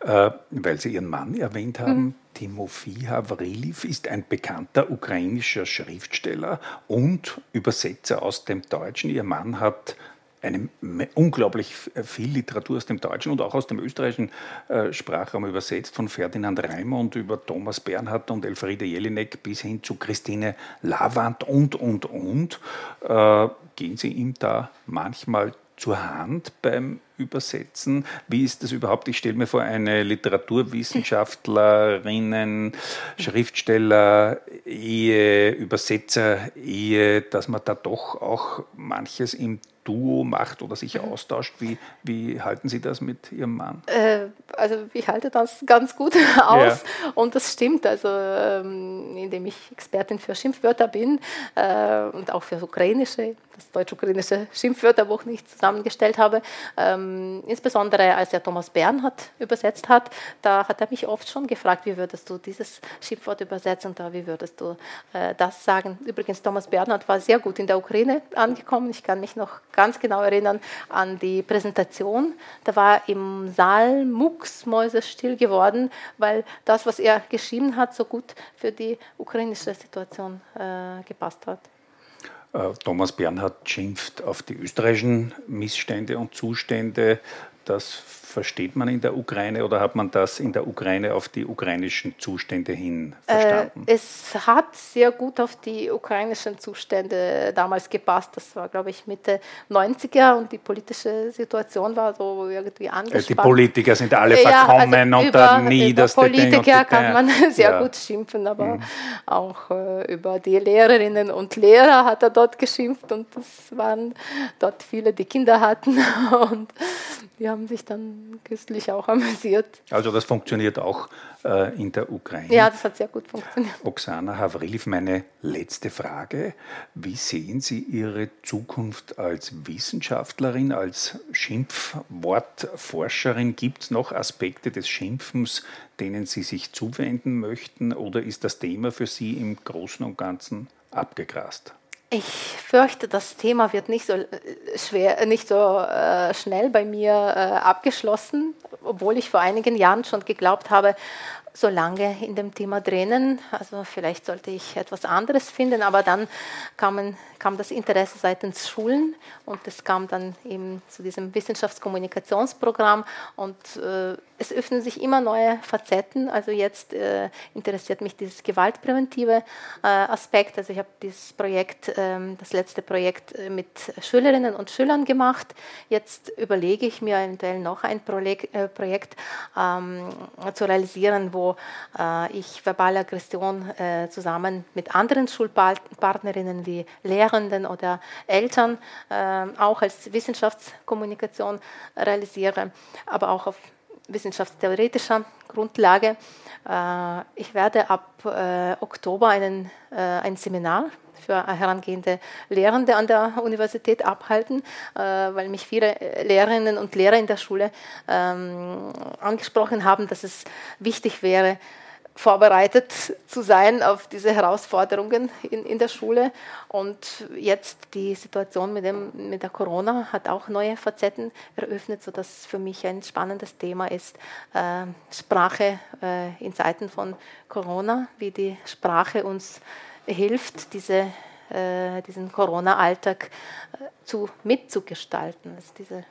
Äh, weil Sie Ihren Mann erwähnt haben, mhm. Timofey Havriliv ist ein bekannter ukrainischer Schriftsteller und Übersetzer aus dem Deutschen. Ihr Mann hat eine unglaublich viel Literatur aus dem deutschen und auch aus dem österreichischen äh, Sprachraum übersetzt, von Ferdinand Raimund über Thomas Bernhard und Elfriede Jelinek bis hin zu Christine Lavand und, und, und. Äh, gehen Sie ihm da manchmal zur Hand beim Übersetzen? Wie ist das überhaupt? Ich stelle mir vor, eine Literaturwissenschaftlerin, Schriftsteller, Ehe, Übersetzer, Ehe, dass man da doch auch manches im Duo macht oder sich mhm. austauscht. Wie, wie halten Sie das mit Ihrem Mann? Äh, also ich halte das ganz gut <laughs> aus ja. und das stimmt. Also ähm, indem ich Expertin für Schimpfwörter bin äh, und auch für ukrainische, das deutsch-ukrainische Schimpfwörterbuch nicht zusammengestellt habe. Ähm, insbesondere als er Thomas Bernhard übersetzt hat, da hat er mich oft schon gefragt, wie würdest du dieses Schimpfwort übersetzen und wie würdest du äh, das sagen. Übrigens, Thomas Bernhard war sehr gut in der Ukraine angekommen. Ich kann mich noch ganz genau erinnern an die Präsentation. Da war im Saal mucksmäusestill geworden, weil das, was er geschrieben hat, so gut für die ukrainische Situation äh, gepasst hat. Äh, Thomas Bernhard schimpft auf die österreichischen Missstände und Zustände. Das versteht man in der Ukraine oder hat man das in der Ukraine auf die ukrainischen Zustände hin verstanden? Äh, es hat sehr gut auf die ukrainischen Zustände damals gepasst. Das war, glaube ich, Mitte 90er und die politische Situation war so irgendwie angespannt. Die Politiker sind alle verkommen ja, also und über, der niederste über Politiker kann man <laughs> sehr ja. gut schimpfen, aber mhm. auch äh, über die Lehrerinnen und Lehrer hat er dort geschimpft und das waren dort viele, die Kinder hatten <laughs> und die haben sich dann köstlich auch amüsiert. Also das funktioniert auch äh, in der Ukraine. Ja, das hat sehr gut funktioniert. Oksana Havrilov, meine letzte Frage. Wie sehen Sie Ihre Zukunft als Wissenschaftlerin, als Schimpfwortforscherin? Gibt es noch Aspekte des Schimpfens, denen Sie sich zuwenden möchten oder ist das Thema für Sie im Großen und Ganzen abgegrast? Ich fürchte, das Thema wird nicht so äh, schwer, nicht so äh, schnell bei mir äh, abgeschlossen, obwohl ich vor einigen Jahren schon geglaubt habe, so lange in dem Thema drinnen. Also vielleicht sollte ich etwas anderes finden, aber dann kamen, kam das Interesse seitens Schulen und es kam dann eben zu diesem Wissenschaftskommunikationsprogramm und äh, es öffnen sich immer neue Facetten. Also jetzt äh, interessiert mich dieses gewaltpräventive äh, Aspekt. Also ich habe dieses Projekt, ähm, das letzte Projekt äh, mit Schülerinnen und Schülern gemacht. Jetzt überlege ich mir eventuell noch ein Projekt, äh, Projekt ähm, zu realisieren, wo äh, ich verbale Aggression äh, zusammen mit anderen Schulpartnerinnen wie Lehrenden oder Eltern äh, auch als Wissenschaftskommunikation realisiere, aber auch auf wissenschaftstheoretischer Grundlage. Äh, ich werde ab äh, Oktober einen, äh, ein Seminar für herangehende Lehrende an der Universität abhalten, weil mich viele Lehrerinnen und Lehrer in der Schule ähm, angesprochen haben, dass es wichtig wäre, vorbereitet zu sein auf diese Herausforderungen in, in der Schule. Und jetzt die Situation mit, dem, mit der Corona hat auch neue Facetten eröffnet, sodass für mich ein spannendes Thema ist, äh, Sprache äh, in Zeiten von Corona, wie die Sprache uns hilft, diese, äh, diesen Corona-Alltag äh, zu, mitzugestalten. Also diese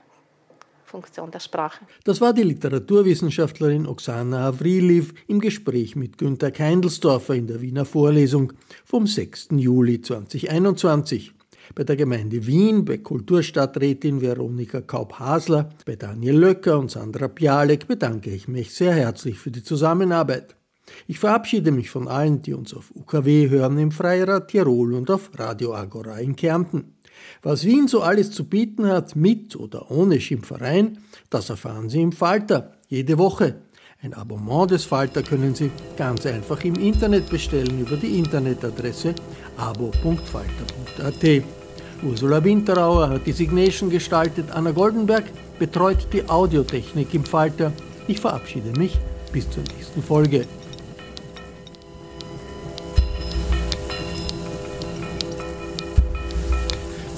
Funktion der Sprache. Das war die Literaturwissenschaftlerin Oksana Avriliv im Gespräch mit Günter Keindelsdorfer in der Wiener Vorlesung vom 6. Juli 2021 bei der Gemeinde Wien, bei Kulturstadträtin Veronika Kaup-Hasler, bei Daniel Löcker und Sandra Bialek bedanke ich mich sehr herzlich für die Zusammenarbeit. Ich verabschiede mich von allen, die uns auf UKW hören im Freirad Tirol und auf Radio Agora in Kärnten. Was Wien so alles zu bieten hat, mit oder ohne Schimpfereien, das erfahren Sie im Falter, jede Woche. Ein Abonnement des Falter können Sie ganz einfach im Internet bestellen über die Internetadresse abo.falter.at. Ursula Winterauer hat die Signation gestaltet, Anna Goldenberg betreut die Audiotechnik im Falter. Ich verabschiede mich bis zur nächsten Folge.